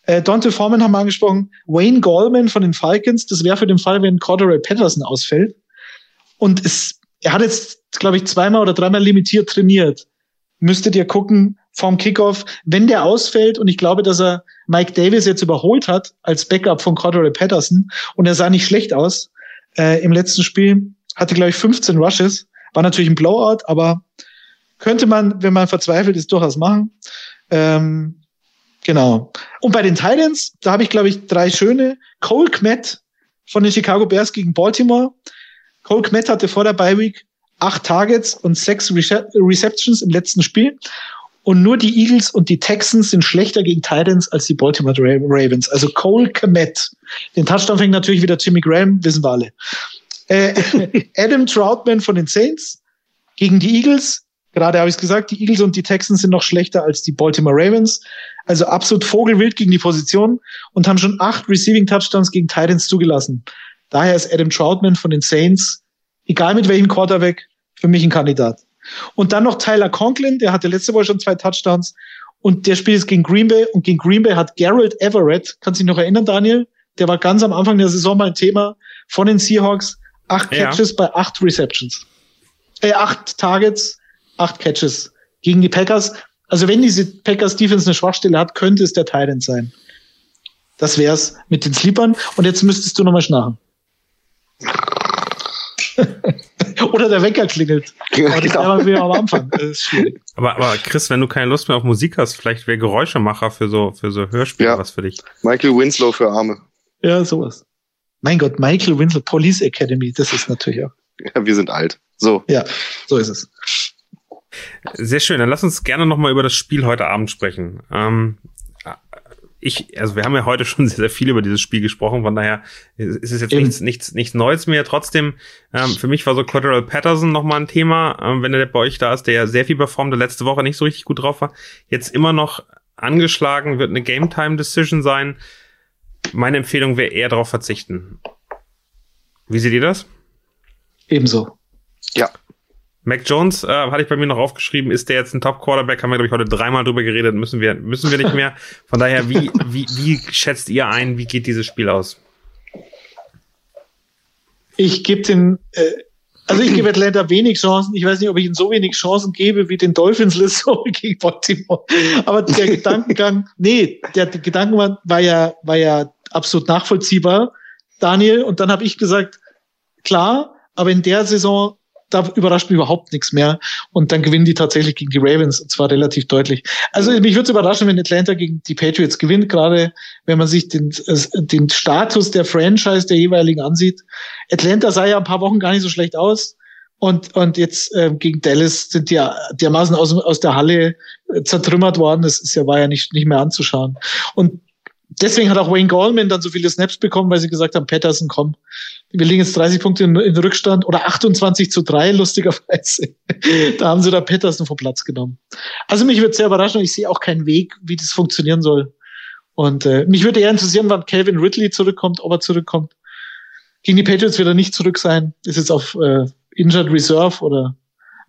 Äh, Dante Foreman haben wir angesprochen. Wayne Gallman von den Falcons, das wäre für den Fall, wenn Cordero Patterson ausfällt. Und es, er hat jetzt, glaube ich, zweimal oder dreimal limitiert trainiert. Müsstet ihr gucken vom Kickoff, wenn der ausfällt und ich glaube, dass er Mike Davis jetzt überholt hat als Backup von Cordero Patterson und er sah nicht schlecht aus äh, im letzten Spiel, hatte glaube ich 15 Rushes, war natürlich ein Blowout, aber könnte man, wenn man verzweifelt ist, durchaus machen. Ähm, genau. Und bei den Titans, da habe ich glaube ich drei schöne. Cole Kmet von den Chicago Bears gegen Baltimore. Cole Kmet hatte vor der Bye Week acht Targets und sechs Rece Receptions im letzten Spiel. Und nur die Eagles und die Texans sind schlechter gegen Titans als die Baltimore Ravens. Also Cole Kmet. Den Touchdown fängt natürlich wieder Jimmy Graham, wissen wir alle. Äh, Adam Troutman von den Saints gegen die Eagles. Gerade habe ich es gesagt, die Eagles und die Texans sind noch schlechter als die Baltimore Ravens. Also absolut vogelwild gegen die Position und haben schon acht Receiving Touchdowns gegen Titans zugelassen. Daher ist Adam Troutman von den Saints, egal mit welchem Quarterback, für mich ein Kandidat. Und dann noch Tyler Conklin, der hatte letzte Woche schon zwei Touchdowns und der spielt jetzt gegen Green Bay und gegen Green Bay hat Gerald Everett, kannst du dich noch erinnern, Daniel? Der war ganz am Anfang der Saison mal ein Thema von den Seahawks. Acht Ja. Catches bei acht Receptions. Äh, acht Targets, acht Catches gegen die Packers. Also wenn diese Packers Defense eine Schwachstelle hat, könnte es der Tyrant sein. Das wär's mit den Sleepern. Und jetzt müsstest du nochmal schnarchen. Oder der Wecker klingelt. Aber das Genau. wir am Anfang. Das ist schwierig. Aber, aber Chris, wenn du keine Lust mehr auf Musik hast, vielleicht wäre Geräuschemacher für so, für so Hörspiele Ja. was für dich. Michael Winslow für Arme. Ja, sowas. Mein Gott, Michael Winslow, Police Academy, das ist natürlich auch. Ja, wir sind alt. So, Ja, so ist es. Sehr schön. Dann lass uns gerne noch mal über das Spiel heute Abend sprechen. Ähm, ich, also wir haben ja heute schon sehr, sehr viel über dieses Spiel gesprochen, von daher ist es jetzt nichts, nichts, nichts Neues mehr. Trotzdem, ähm, für mich war so Quadral Patterson nochmal ein Thema, ähm, wenn der bei euch da ist, der ja sehr viel performt, der letzte Woche nicht so richtig gut drauf war. Jetzt immer noch angeschlagen, wird eine Game Time Decision sein. Meine Empfehlung wäre eher darauf verzichten. Wie seht ihr das? Ebenso. Ja, Mac Jones äh, hatte ich bei mir noch aufgeschrieben, ist der jetzt ein Top Quarterback? Haben wir glaube ich heute dreimal drüber geredet, müssen wir müssen wir nicht mehr. Von daher, wie wie wie schätzt ihr ein, wie geht dieses Spiel aus? Ich gebe den äh, also ich gebe Atlanta wenig Chancen. Ich weiß nicht, ob ich ihnen so wenig Chancen gebe wie den Dolphins Woche gegen Baltimore. Aber der Gedankengang, nee, der, der Gedankengang war ja war ja absolut nachvollziehbar, Daniel. Und dann habe ich gesagt, klar, aber in der Saison da überrascht mich überhaupt nichts mehr. Und dann gewinnen die tatsächlich gegen die Ravens, und zwar relativ deutlich. Also mich würde es überraschen, wenn Atlanta gegen die Patriots gewinnt, gerade wenn man sich den, den Status der Franchise der jeweiligen ansieht. Atlanta sah ja ein paar Wochen gar nicht so schlecht aus. Und, und jetzt äh, gegen Dallas sind die ja dermaßen aus, aus der Halle äh, zertrümmert worden. Das ist ja, war ja nicht, nicht mehr anzuschauen. Und deswegen hat auch Wayne Gallman dann so viele Snaps bekommen, weil sie gesagt haben, Patterson, komm, wir liegen jetzt 30 Punkte in, in Rückstand oder 28 zu 3, lustigerweise. da haben sie da Patterson vom Platz genommen. Also mich würde sehr überraschen und ich sehe auch keinen Weg, wie das funktionieren soll. Und äh, mich würde eher interessieren, wann Calvin Ridley zurückkommt, ob er zurückkommt. Gegen die Patriots wird er nicht zurück sein. Ist jetzt auf äh, Injured Reserve oder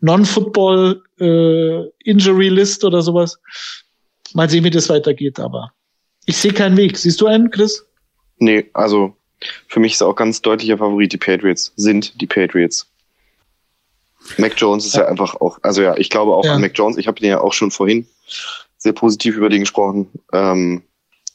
Non-Football äh, Injury List oder sowas. Mal sehen, wie das weitergeht, aber ich sehe keinen Weg. Siehst du einen, Chris? Nee, also für mich ist auch ganz deutlicher Favorit die Patriots, sind die Patriots. Mac Jones ist ja, ja einfach auch, also ja, ich glaube auch ja. an Mac Jones. Ich habe den ja auch schon vorhin sehr positiv über den gesprochen. Ähm,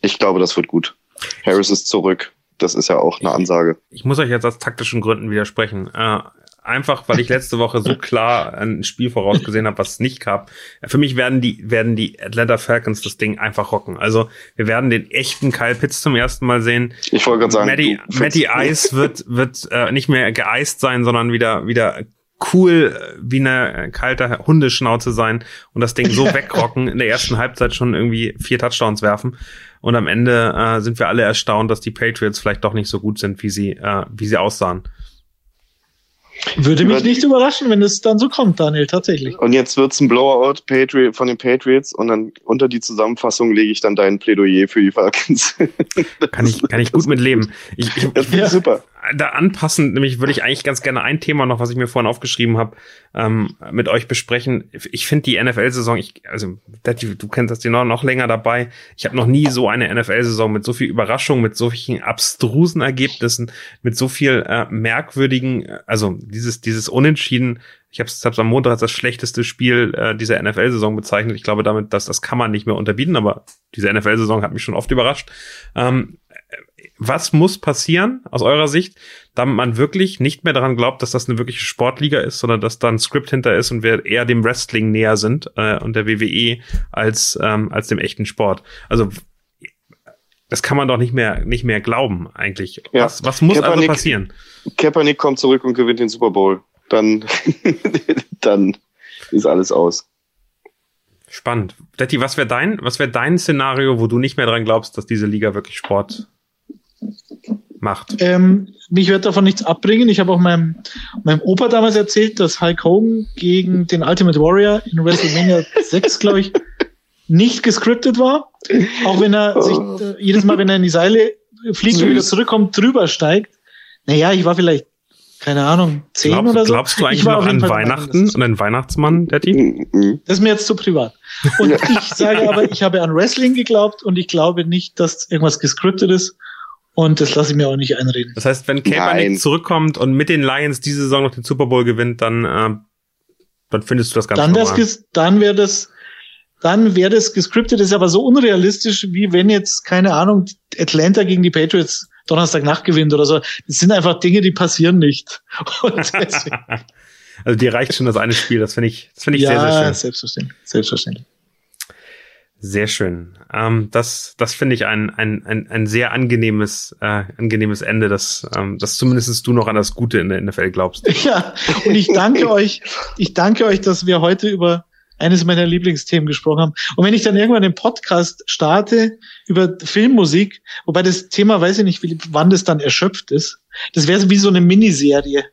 ich glaube, das wird gut. Harris ist zurück. Das ist ja auch eine Ansage. Ich, ich muss euch jetzt aus taktischen Gründen widersprechen. Äh, einfach, weil ich letzte Woche so klar ein Spiel vorausgesehen habe, was es nicht gab. Für mich werden die, werden die Atlanta Falcons das Ding einfach rocken. Also wir werden den echten Kyle Pitts zum ersten Mal sehen. Ich wollte gerade sagen, Matty, Matty Ice wird, wird äh, nicht mehr geeist sein, sondern wieder, wieder cool wie eine kalte Hundeschnauze sein und das Ding so wegrocken, in der ersten Halbzeit schon irgendwie vier Touchdowns werfen. Und am Ende äh, sind wir alle erstaunt, dass die Patriots vielleicht doch nicht so gut sind, wie sie, äh, wie sie aussahen. Würde mich nicht überraschen, wenn es dann so kommt, Daniel, tatsächlich. Und jetzt wird's ein Blowout Patriot von den Patriots und dann unter die Zusammenfassung lege ich dann dein Plädoyer für die Falcons. kann ich, kann ich gut mit leben. Ich, ich, das finde ich super da anpassend, nämlich würde ich eigentlich ganz gerne ein Thema noch, was ich mir vorhin aufgeschrieben habe, ähm, mit euch besprechen. Ich finde die NFL-Saison, also du kennst das noch, noch länger dabei. Ich habe noch nie so eine NFL-Saison mit so viel Überraschung, mit so vielen abstrusen Ergebnissen, mit so viel äh, merkwürdigen, also dieses dieses Unentschieden. Ich habe es am Montag als das schlechteste Spiel äh, dieser NFL-Saison bezeichnet. Ich glaube damit, dass das kann man nicht mehr unterbieten, aber diese NFL-Saison hat mich schon oft überrascht. Ähm, was muss passieren aus eurer Sicht, damit man wirklich nicht mehr daran glaubt, dass das eine wirkliche Sportliga ist, sondern dass da ein Skript hinter ist und wir eher dem Wrestling näher sind äh, und der WWE als ähm, als dem echten Sport. Also das kann man doch nicht mehr nicht mehr glauben eigentlich. Ja. Was, was muss also Kaepernick, also passieren? Kaepernick kommt zurück und gewinnt den Super Bowl. Dann dann ist alles aus. Spannend. Detti, was wäre dein, was wäre dein Szenario, wo du nicht mehr dran glaubst, dass diese Liga wirklich Sport macht. Ähm, mich wird davon nichts abbringen. Ich habe auch meinem, meinem Opa damals erzählt, dass Hulk Hogan gegen den Ultimate Warrior in WrestleMania 6, glaube ich, nicht gescriptet war. Auch wenn er sich äh, jedes Mal, wenn er in die Seile fliegt und wieder zurückkommt, drüber steigt. Naja, ich war vielleicht, keine Ahnung, zehn Glaub, oder so. Glaubst du eigentlich noch an Weihnachten und einen Weihnachtsmann, Daddy? Das ist mir jetzt zu privat. Und ich sage aber, ich habe an Wrestling geglaubt und ich glaube nicht, dass irgendwas gescriptet ist. Und das lasse ich mir auch nicht einreden. Das heißt, wenn Kaepernick zurückkommt und mit den Lions diese Saison noch den Super Bowl gewinnt, dann, äh, dann findest du das ganz dann normal. Dann wäre das, dann wäre das gescriptet, ist aber so unrealistisch, wie wenn jetzt, keine Ahnung, Atlanta gegen die Patriots Donnerstagnacht gewinnt oder so. Das sind einfach Dinge, die passieren nicht. also dir reicht schon das eine Spiel, das finde ich, das finde ich ja, sehr, sehr schön. Selbstverständlich, selbstverständlich. Sehr schön. Ähm, das das finde ich ein, ein, ein, ein sehr angenehmes, äh, angenehmes Ende, dass, ähm, dass zumindest du noch an das Gute in der NFL glaubst. Ja, und ich danke euch, ich danke euch, dass wir heute über eines meiner Lieblingsthemen gesprochen haben. Und wenn ich dann irgendwann den Podcast starte über Filmmusik, wobei das Thema, weiß ich nicht, wann das dann erschöpft ist, das wäre so wie so eine Miniserie.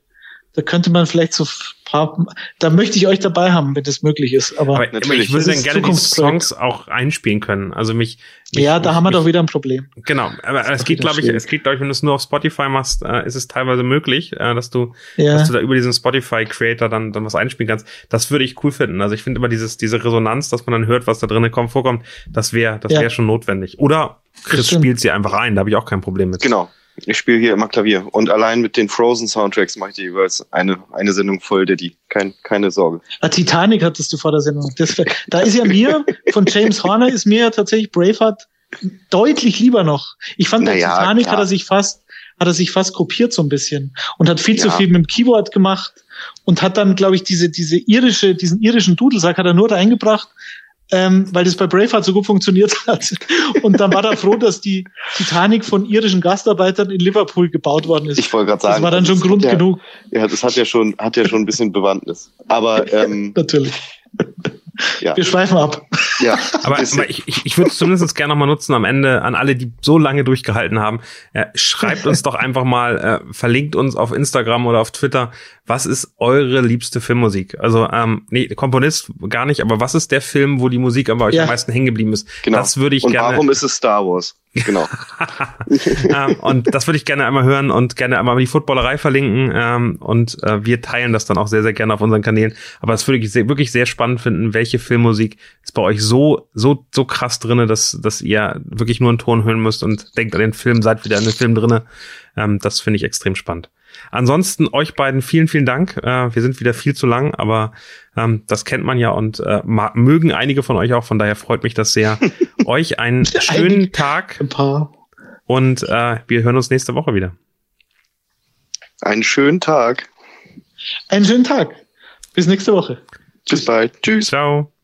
Da könnte man vielleicht so paar, da möchte ich euch dabei haben, wenn das möglich ist. Aber, aber natürlich, ich würde dann gerne die Songs auch einspielen können. Also mich. mich ja, da mich, haben wir doch wieder ein Problem. Genau, aber es geht, glaube ich, es geht, glaube ich, wenn du es nur auf Spotify machst, äh, ist es teilweise möglich, äh, dass du, ja. dass du da über diesen Spotify Creator dann, dann was einspielen kannst. Das würde ich cool finden. Also ich finde immer dieses, diese Resonanz, dass man dann hört, was da drinnen kommt, vorkommt, das wäre, das wäre ja. schon notwendig. Oder Chris spielt sie einfach ein, da habe ich auch kein Problem mit. Genau. Ich spiele hier immer Klavier. Und allein mit den Frozen-Soundtracks mache ich jeweils eine, eine Sendung voll, die. Kein, keine Sorge. Ah, Titanic hattest du vor der Sendung. Das, da ist ja mir, von James Horner ist mir ja tatsächlich Braveheart deutlich lieber noch. Ich fand, bei naja, Titanic klar. hat er sich fast, hat er sich fast kopiert so ein bisschen und hat viel ja. zu viel mit dem Keyboard gemacht und hat dann, glaube ich, diese, diese irische, diesen irischen Dudelsack hat er nur da eingebracht, ähm, weil das bei Braveheart so gut funktioniert hat. Und dann war er froh, dass die Titanic von irischen Gastarbeitern in Liverpool gebaut worden ist. Ich wollte gerade sagen, das war dann schon Grund ja, genug. Ja, das hat ja schon, hat ja schon ein bisschen Bewandtnis. Aber ähm, natürlich. Ja. Wir schweifen ab. Ja, aber, aber ich, ich, ich würde es zumindest gerne nochmal nutzen am Ende an alle, die so lange durchgehalten haben. Äh, schreibt uns doch einfach mal, äh, verlinkt uns auf Instagram oder auf Twitter, was ist eure liebste Filmmusik? Also, ähm, nee, Komponist gar nicht, aber was ist der Film, wo die Musik aber euch ja. am meisten hängen geblieben ist? Genau. Das würde ich Und gerne. Warum ist es Star Wars? Genau. ähm, und das würde ich gerne einmal hören und gerne einmal die Footballerei verlinken. Ähm, und äh, wir teilen das dann auch sehr, sehr gerne auf unseren Kanälen. Aber das würde ich sehr, wirklich sehr spannend finden, welche Filmmusik ist bei euch so, so, so krass drinne, dass, dass ihr wirklich nur einen Ton hören müsst und denkt an den Film, seid wieder in den Film drinne. Ähm, das finde ich extrem spannend. Ansonsten euch beiden vielen, vielen Dank. Äh, wir sind wieder viel zu lang, aber ähm, das kennt man ja und äh, mögen einige von euch auch. Von daher freut mich das sehr. euch einen schönen Tag. Ein paar. Und äh, wir hören uns nächste Woche wieder. Einen schönen Tag. Einen schönen Tag. Bis nächste Woche. Bis bald. Tschüss. Ciao.